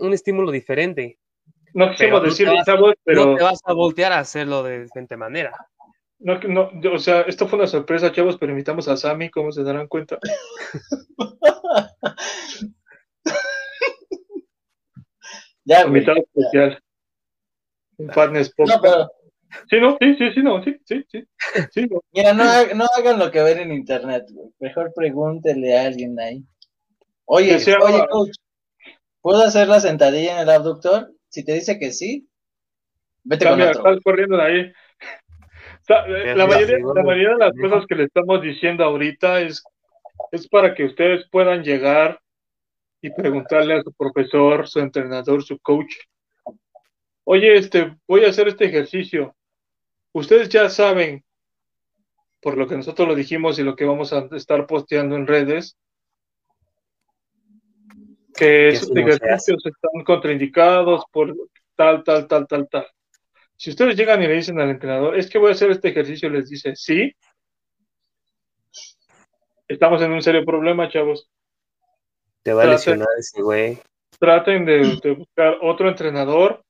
C: un estímulo diferente.
A: No quisimos decirlo, chavos, pero.
C: No te vas a voltear a hacerlo de diferente manera.
A: No, no, o sea, esto fue una sorpresa, chavos, pero invitamos a Sammy, ¿cómo se darán cuenta?
B: ya,
A: Invitado especial. Un partner no, pero... Sí, no, sí, sí, sí, no, sí, sí, sí. sí
B: Mira, no, no, hagan lo que ven en internet, Mejor pregúntele a alguien ahí. Oye, oye, coach, ¿puedo hacer la sentadilla en el abductor? Si te dice que sí, vete con otro.
A: Estás corriendo de ahí. la, mayoría, la mayoría de las cosas que le estamos diciendo ahorita es, es para que ustedes puedan llegar y preguntarle a su profesor, su entrenador, su coach, oye, este, voy a hacer este ejercicio. ustedes ya saben, por lo que nosotros lo dijimos y lo que vamos a estar posteando en redes, que esos ejercicios están contraindicados por tal, tal, tal, tal, tal. Si ustedes llegan y le dicen al entrenador, es que voy a hacer este ejercicio, les dice, sí, estamos en un serio problema, chavos.
C: Te va a lesionar ese güey.
A: Traten de, buscar otro entrenador.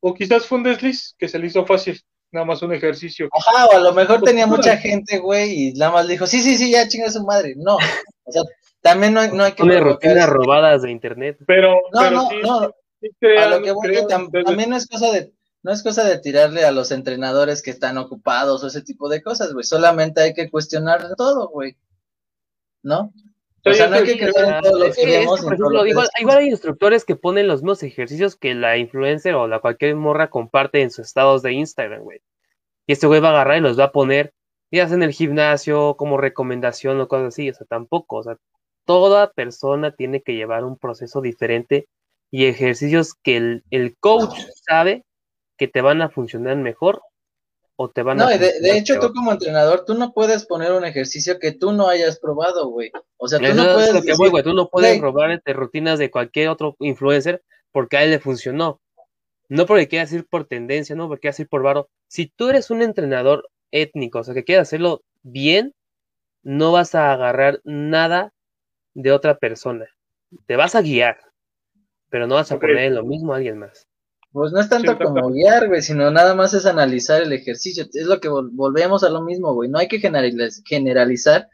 A: O quizás fue un desliz que se le hizo fácil. Nada más un ejercicio.
B: Ajá, o a lo mejor tenía mucha gente, güey, y nada más dijo, sí, sí, sí, ya chinga su madre. No. O sea, también no, hay, no hay que.
C: Una rutinas robadas de internet.
A: Pero,
B: no, no, no. a lo que voy, también no es cosa de no es cosa de tirarle a los entrenadores que están ocupados o ese tipo de cosas, güey. Solamente hay que cuestionar todo, güey. ¿no? O sea, no hay que quedar en todo lo que vemos. Por ejemplo,
C: igual, igual, hay instructores que ponen los mismos ejercicios que la influencer o la cualquier morra comparte en sus estados de Instagram, güey. Y este güey va a agarrar y los va a poner, ya sea en el gimnasio, como recomendación o cosas así. O sea, tampoco. O sea, toda persona tiene que llevar un proceso diferente y ejercicios que el, el coach sabe que te van a funcionar mejor o te van
B: no, a... No, de, hecho tú como entrenador, tú no puedes poner un ejercicio que tú no hayas probado, güey. O sea, tú no puedes...
C: tú no puedes robar entre rutinas de cualquier otro influencer porque a él le funcionó. No porque quieras ir por tendencia, no porque quieras ir por varo. Si tú eres un entrenador étnico, o sea, que quieres hacerlo bien, no vas a agarrar nada de otra persona. Te vas a guiar, pero no vas a poner lo mismo a alguien más.
B: Pues no es tanto como guiar, güey, sino nada más es analizar el ejercicio. Es lo que volvemos a lo mismo, güey. No hay que generalizar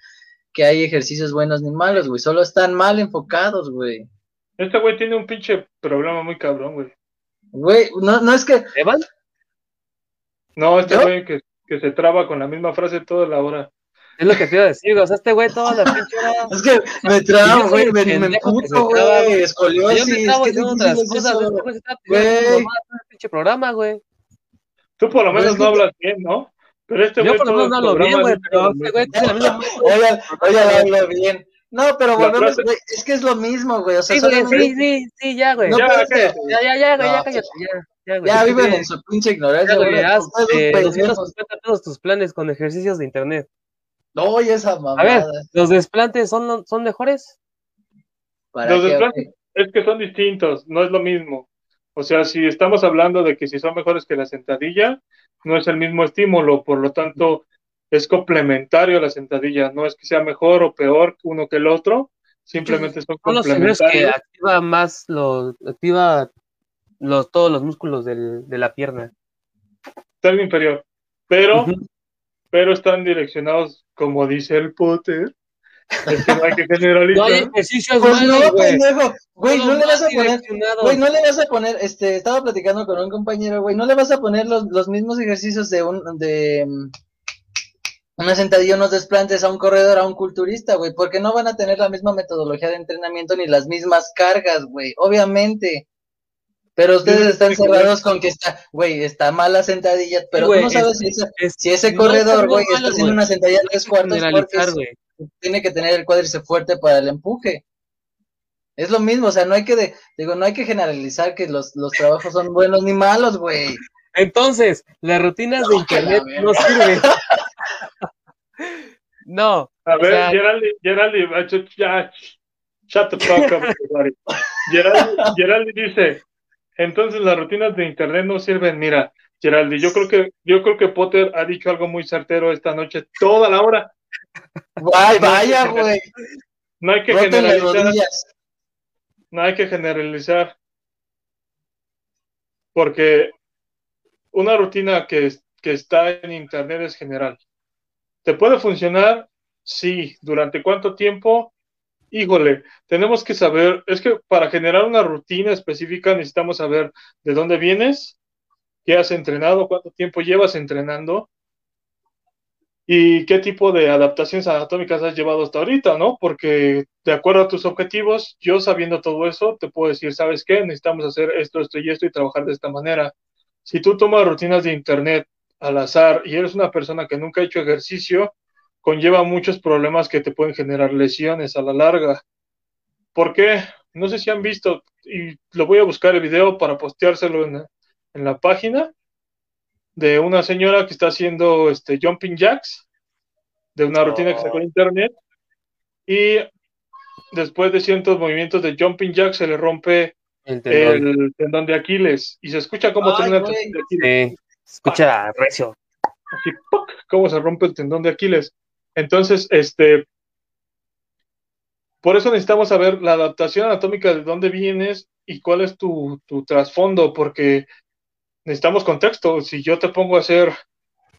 B: que hay ejercicios buenos ni malos, güey. Solo están mal enfocados, güey.
A: Este güey tiene un pinche problema muy cabrón, güey.
B: Güey, no, no es que...
C: ¿Evan?
A: No, este güey que, que se traba con la misma frase toda la hora.
C: Es lo que te iba a decir, o sea, este güey toda la pinche hora.
B: Es que me trabo, güey, me, me puto, güey, escoliosis. Yo me trabo
C: diciendo otras cosas, güey. Güey. pinche programa, güey.
A: Tú por lo menos no hablas bien, ¿no? Pero este güey.
C: Yo por lo menos no hablo bien, güey, pero este güey tiene la misma.
B: Oigan, oigan, hablo bien. No, pero volvemos, güey, es que es lo mismo, güey. O sea,
C: sí, güey, sí, sí, sí, ya, güey.
A: No, ya,
C: ya, ya, ya, güey, ya cállate, ya.
B: Ya, güey, ya viven en su pinche ignorancia, güey.
C: Ya, güey, 250 todos tus planes con ejercicios de internet.
B: No, y esa mamada.
C: A ver, ¿los desplantes son, son mejores?
A: los desplantes es que son distintos, no es lo mismo. O sea, si estamos hablando de que si son mejores que la sentadilla, no es el mismo estímulo, por lo tanto, es complementario a la sentadilla, no es que sea mejor o peor uno que el otro, simplemente son complementarios. Son los que
C: activa más, los, activa los, todos los músculos del, de la pierna.
A: Término inferior, pero pero están direccionados, como dice el Potter, es que no hay que generalizar.
C: No hay ejercicios
B: pues no, pendejo. Güey, no, le vas a poner, güey, no le vas a poner, este, estaba platicando con un compañero, güey, no le vas a poner los, los mismos ejercicios de un, de mm, una sentadilla, unos desplantes a un corredor, a un culturista, güey, porque no van a tener la misma metodología de entrenamiento ni las mismas cargas, güey, obviamente. Pero ustedes están cerrados con que está, güey, está mala sentadilla, pero tú no sabes si, ese corredor, güey, está haciendo una sentadilla de tres cuartos porque tiene que tener el cuádriceps fuerte para el empuje. Es lo mismo, o sea, no hay que, digo, no hay que generalizar que los, los trabajos son buenos ni malos, güey.
C: Entonces, las rutinas de internet no sirven. no.
A: A ver, sea... Geraldi, Geraldi, ya, shut the fuck up, Geraldi, Geraldi dice, entonces las rutinas de internet no sirven. Mira, Geraldi, yo creo que yo creo que Potter ha dicho algo muy certero esta noche, toda la hora.
B: Vaya, güey.
A: No hay que generalizar. No hay que generalizar. Porque una rutina que, que está en internet es general. ¿Te puede funcionar? Sí. ¿Durante cuánto tiempo? Híjole, tenemos que saber, es que para generar una rutina específica necesitamos saber de dónde vienes, qué has entrenado, cuánto tiempo llevas entrenando y qué tipo de adaptaciones anatómicas has llevado hasta ahorita, ¿no? Porque de acuerdo a tus objetivos, yo sabiendo todo eso, te puedo decir, ¿sabes qué? Necesitamos hacer esto, esto y esto y trabajar de esta manera. Si tú tomas rutinas de internet al azar y eres una persona que nunca ha hecho ejercicio, conlleva muchos problemas que te pueden generar lesiones a la larga. ¿Por qué? No sé si han visto, y lo voy a buscar el video para posteárselo en, en la página. de una señora que está haciendo este jumping jacks de una rutina que sacó en internet y después de cientos movimientos de jumping jacks se le rompe
C: El tendón.
A: el tendón de Aquiles y se escucha cómo el
B: güey.
A: tendón de Aquiles.
C: Sí, escucha recio.
A: así, ¡puc! cómo se rompe el tendón de Aquiles. Entonces, este, por eso necesitamos saber la adaptación anatómica de dónde vienes y cuál es tu, tu trasfondo, porque necesitamos contexto. Si yo te pongo a hacer,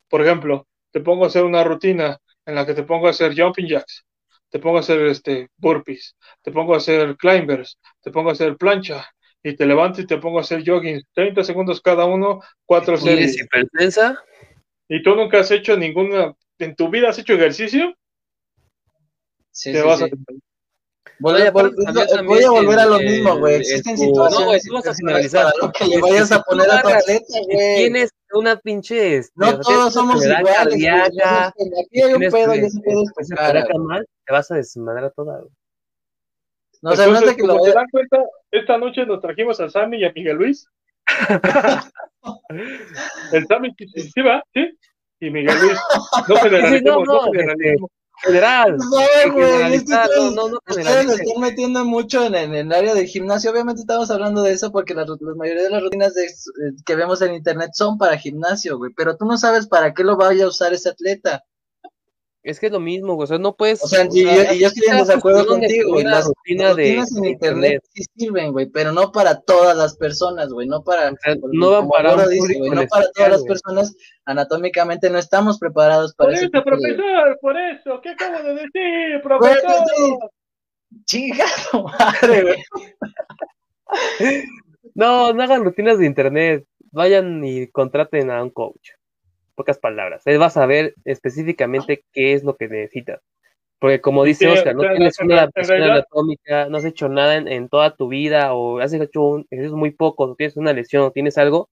A: por ejemplo, te pongo a hacer una rutina en la que te pongo a hacer jumping jacks, te pongo a hacer este burpees, te pongo a hacer climbers, te pongo a hacer plancha y te levanto y te pongo a hacer jogging, 30 segundos cada uno, cuatro
C: ¿Tienes
A: series.
C: hipertensa?
A: y tú nunca has hecho ninguna, en tu vida has hecho ejercicio,
B: Sí,
A: te
B: sí,
A: vas
B: sí.
A: a...
B: Voy, a,
C: también-
B: voy a volver a lo
C: el-
B: mismo, güey. Existen
C: tu-
B: situaciones
C: no, güey, tú vas a
B: lo que le vayas a poner a tu atleta, güey.
C: tienes una pinche. este,
B: No
C: o
B: todos somos iguales,
C: cardíaca,
B: Aquí hay un pedo y
C: eh,
B: ese pedo es
C: cardíaca mal, te vas a desmadrar toda. güey.
B: No, o sea, no
A: Entonces,
B: que lo vaya-
A: dan cuenta, esta noche nos trajimos a Sammy y a Miguel Luis. El Sammy, sí va, sí, y Miguel Luis. No generalicemos,
C: no,
A: no generalicemos.
C: General.
B: No, güey, es que
C: generalizar, no,
B: ustedes,
C: no, no
B: ustedes se están metiendo mucho en, en el área del gimnasio. Obviamente estamos hablando de eso porque la, la mayoría de las rutinas de- eh, que vemos en internet son para gimnasio, güey. Pero tú no sabes para qué lo vaya a usar ese atleta.
C: Es que es lo mismo, güey. O sea, no puedes.
B: O sea, y, yo- y yo estoy en desacuerdo contigo, güey. Las
C: rutina de
B: rutinas en internet sí sirven, güey, pero no para todas las personas, güey. No para,
C: O sea, no van para
B: dice,
C: público
B: güey, no para todas las personas. Anatómicamente no estamos preparados para
A: Por eso,
B: tipo de-
A: profesor, por eso, ¿qué acabo de decir,
B: Güey,
A: profesor?
B: Chingado madre, güey.
C: No, no hagan rutinas de internet. Vayan y contraten a un coach. Pocas palabras. Él va a saber específicamente qué es lo que necesitas. Porque como dice
A: Sí,
C: Oscar, no tienes
A: en
C: una
A: realidad-
C: anatómica, no has hecho nada en, en toda tu vida, o has hecho un ejercicio muy poco, o tienes una lesión, o tienes algo,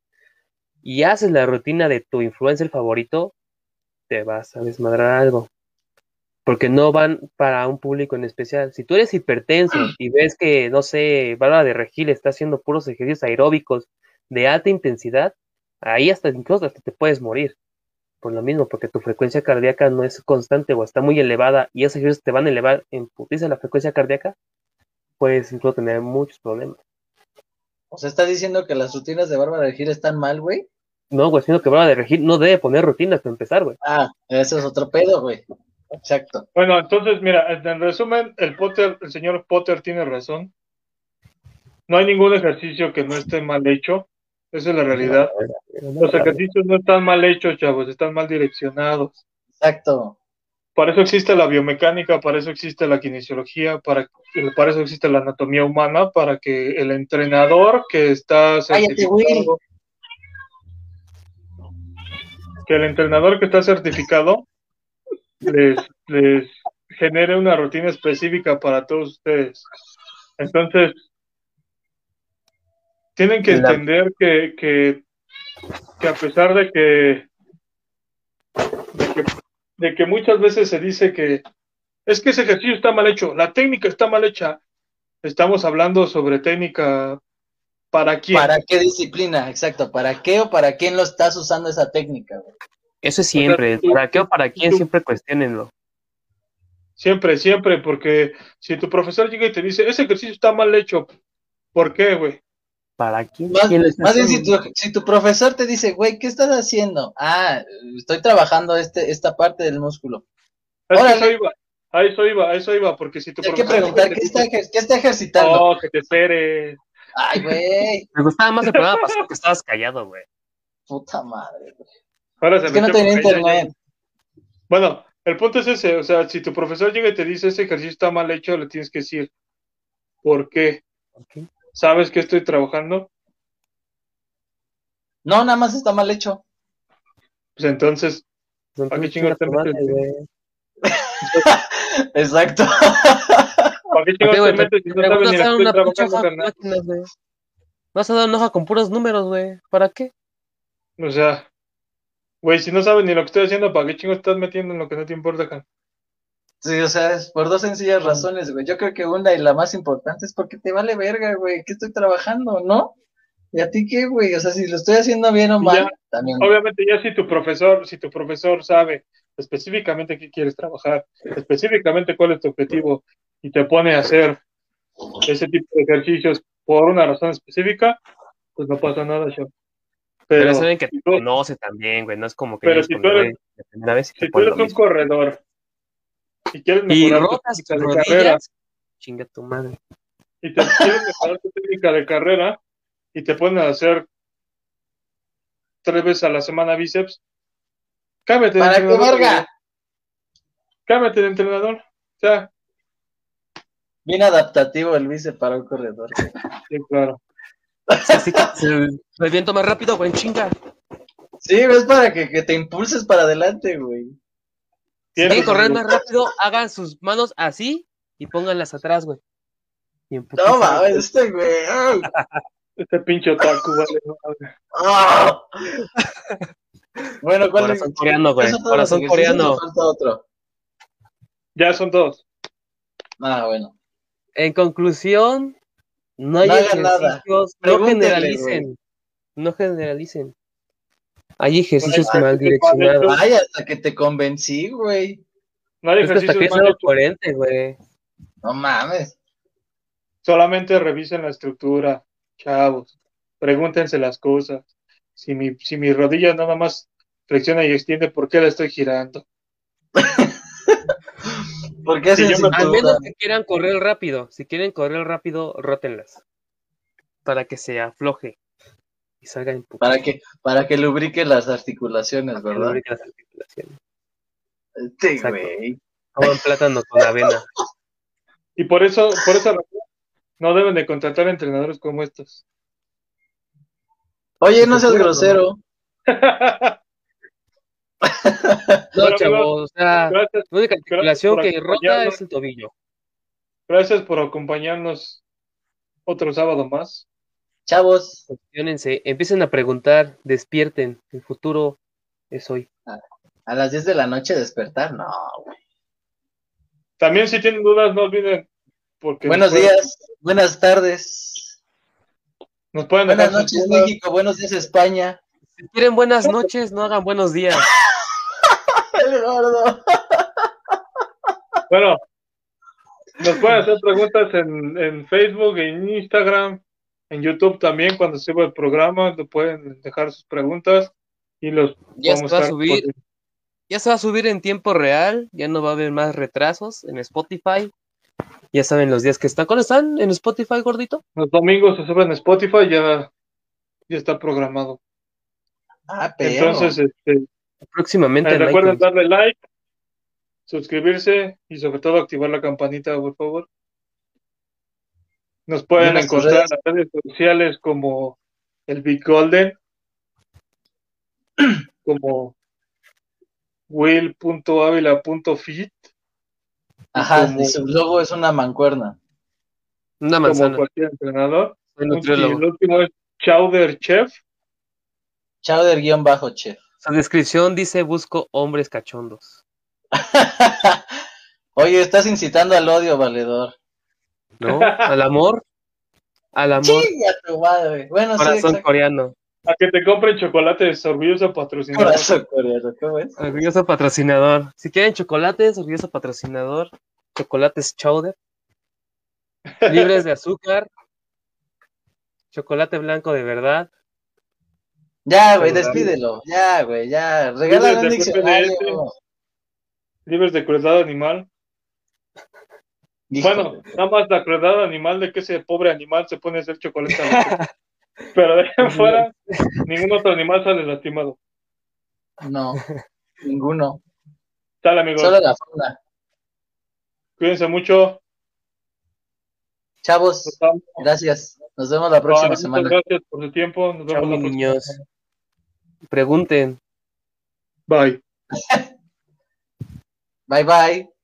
C: y haces la rutina de tu influencer favorito, te vas a desmadrar algo. Porque no van para un público en especial. Si tú eres hipertenso y ves que, no sé, Bárbara de Regil está haciendo puros ejercicios aeróbicos de alta intensidad, ahí hasta incluso hasta te puedes morir. Por lo mismo, porque tu frecuencia cardíaca no es constante o está muy elevada y esos ejercicios te van a elevar en putiza la frecuencia cardíaca, puedes incluso tener muchos problemas.
B: O sea, estás diciendo que las rutinas de Bárbara de Gil están mal, güey.
C: No, güey, sino que Bárbara de Regil no debe poner rutinas para empezar, güey.
B: Ah, eso es otro pedo, güey. Exacto.
A: Bueno, entonces, mira, en resumen, el Potter, el señor Potter tiene razón. No hay ningún ejercicio que no esté mal hecho. Esa es la realidad. Los ejercicios no están mal hechos, chavos, están mal direccionados.
B: Exacto.
A: Para eso existe la biomecánica, para eso existe la kinesiología, para, para eso existe la anatomía humana, para que el entrenador que está certificado, que el entrenador que está certificado les, les genere una rutina específica para todos ustedes. Entonces, tienen que
C: La-
A: entender que, que, que a pesar de que, de que de que muchas veces se dice que es que ese ejercicio está mal hecho, la técnica está mal hecha. Estamos hablando sobre técnica para quién.
B: ¿Para qué disciplina? Exacto. ¿Para qué o para quién lo estás usando esa técnica, güey?
C: Eso es siempre.
A: tú-
C: ¿Para qué o para quién?
A: tú-
C: Siempre cuestionenlo.
A: Siempre, siempre, porque si tu profesor llega y te dice, ese ejercicio está mal hecho, ¿por qué, güey?
C: ¿Para quién?
B: Más,
C: ¿Quién lo está
B: más bien, si tu, si tu profesor te dice, güey, ¿qué estás haciendo? Ah, estoy trabajando este, esta parte del músculo.
A: A eso iba, a eso iba, a eso iba, porque si tu
B: Hay que
A: profesor
B: preguntar,
A: llega y
B: ¿qué está, qué está ejercitando?
A: No, que te esperes.
B: Ay, güey,
C: Me gustaba más el programa pasado que estabas callado, güey.
B: puta madre, güey.
A: Ahora se
B: Es que no tenía
A: porque ya-
B: internet.
A: Bueno, el punto es ese, o sea, si tu profesor llega y te dice ese ejercicio está mal hecho, le tienes que decir, ¿por qué?
C: Ok.
A: ¿Sabes que estoy trabajando?
B: No, nada más está mal hecho.
A: Pues entonces, ¿Para qué chingados te metes?
C: güey.
B: Exacto.
A: ¿para qué
C: ¿Por qué,
A: chingados
C: güey?
A: te metes si no sabes
C: vas
A: ni
C: a
A: la
C: dar
A: que
C: una
A: estoy
C: pinche
A: trabajando,
C: hoja con güey. Vas a dar una hoja con puros números, güey. ¿Para qué?
A: O sea, güey, si no sabes ni lo que estoy haciendo, ¿para qué chingo estás metiendo en lo que no te importa, acá?
B: Sí, o sea, es por dos sencillas razones, güey. Yo creo que una y la más importante es porque te vale verga, güey, que estoy trabajando, ¿no? ¿Y a ti qué, güey? O sea, si lo estoy haciendo bien o mal,
A: ya,
B: también.
A: Obviamente ya si tu profesor, si tu profesor sabe específicamente qué quieres trabajar, específicamente cuál es tu objetivo y te pone a hacer ese tipo de ejercicios por una razón específica, pues no pasa nada, chavo.
C: Pero,
A: Pero,
C: saben que te
A: tú-
C: conoce también, güey. No es como que
A: Pero si tú eres- si tú un
C: mismo.
A: corredor y quieres
C: Y
A: mejorar tu
C: rotas
A: técnica
C: tus
A: de carrera,
C: rodillas, chinga tu madre.
A: y te quieres mejorar tu técnica de carrera y te ponen a hacer tres veces a la semana bíceps, cámbiate de
B: ¿Para
A: entrenador.
B: verga?
A: Cámbiate de entrenador. O sea,
B: Bien adaptativo el vice para un corredor.
A: sí, claro.
C: Así que se me viento más rápido, güey, chinga.
B: Sí, es para que, que te impulses para adelante, güey.
C: Quieren correr más rápido, hagan sus manos así y pónganlas atrás, güey.
B: No mames, este güey.
A: Este pinche otaku, vale.
B: ¡Ah! Bueno, ¿cuál
C: Corazón coreano, güey.
B: ¿Esos son
C: Corazón coreano.
B: falta otro.
A: Ya son dos.
B: Ah, bueno.
C: En conclusión, no hay
B: hagan nada.
C: no generalicen. No generalicen. Hay ejercicios
A: Bueno,
C: mal
A: que
C: direccionados.
B: Ay, hasta que te convencí, güey.
A: No hay
C: que hasta que
A: ejercicios
C: es
A: mal
C: coherente, güey.
B: No mames.
A: Solamente revisen la estructura, chavos. Pregúntense las cosas. Si mi, si mi rodilla nada más flexiona y extiende, ¿por qué la estoy girando?
B: ¿Por qué
A: Sí,
B: hacen
A: yo me-
C: Al menos que quieran correr rápido. Si quieren correr rápido, rótenlas. Para que se afloje. Y salga en puta.
B: Para que, para que lubrique las articulaciones, ¿verdad?
C: lubrique las articulaciones.
B: Sí, güey.
C: Coman plátano con avena.
A: Y por eso, por esa razón, no deben de contratar entrenadores como estos.
B: Oye, no seas
C: Seguro,
B: grosero.
C: No, chavos,
A: amigos,
C: o sea,
A: Gracias,
C: la única articulación que rota es el tobillo.
A: gracias por acompañarnos otro sábado más.
B: Chavos,
C: Cuestiónense, empiecen a preguntar, despierten, el futuro es hoy.
B: a las 10 de la noche despertar, no, güey.
A: También si tienen dudas, no olviden. Porque
B: Buenos
A: pueden-
B: días, buenas tardes,
A: Nos pueden
B: buenas
A: dejar
B: noches
A: dudas.
B: México, buenos días España.
C: Si quieren buenas noches, no hagan buenos días.
B: El gordo.
A: Bueno, nos pueden hacer preguntas en, en Facebook, en Instagram, en YouTube también. Cuando suba el programa, lo pueden dejar sus preguntas y los
C: Ya se
A: vamos
C: va a subir, ya se va a subir en tiempo real, ya no va a haber más retrasos en Spotify. Ya saben los días que están. ¿Cuándo están en Spotify, gordito?
A: Los domingos se suben en Spotify, ya, ya está programado.
B: Ah, pero.
A: Entonces, este,
C: Próximamente
A: eh,
C: en
A: recuerden darle like, suscribirse y sobre todo activar la campanita, por favor. Nos pueden encontrar en las redes sociales como el Big Golden, como will.avila.fit,
B: Ajá,
A: como-
B: y su logo es una mancuerna.
C: Una
A: como
C: manzana.
A: cualquier entrenador.
C: Nutriólogo.
A: el último es Chowder Chef.
B: Chowder guion bajo chef.
C: Su descripción dice busco hombres cachondos.
B: Oye, estás incitando al odio, valedor.
C: ¿No? Al amor. Al amor.
B: Madre. Bueno, sí,
C: Corazón coreano.
A: A que te compren chocolates, orgulloso patrocinador.
B: Corazón coreano, ¿cómo es?
C: Orgulloso patrocinador. Si quieren chocolates, orgulloso patrocinador. Chocolates Chowder. Libres de azúcar. Chocolate blanco de verdad.
B: Ya, güey, despídelo. Ya, güey, ya. Regálale un diccionario.
A: PPDS. Libres de crueldad animal. Bueno, nada más la crueldad animal de que ese pobre animal se pone a hacer chocolate. la. Pero de ahí fuera, ningún otro animal sale lastimado.
B: No, ninguno.
A: Tal amigos,
B: Solo la fauna.
A: cuídense mucho.
B: Chavos,
A: Nos
B: gracias. Nos vemos la próxima
A: Muchas
B: semana.
A: gracias por su tiempo. Nos vemos la
C: mis
A: próxima
C: niños.
A: semana.
C: Pregunten.
A: Bye.
B: Bye, bye.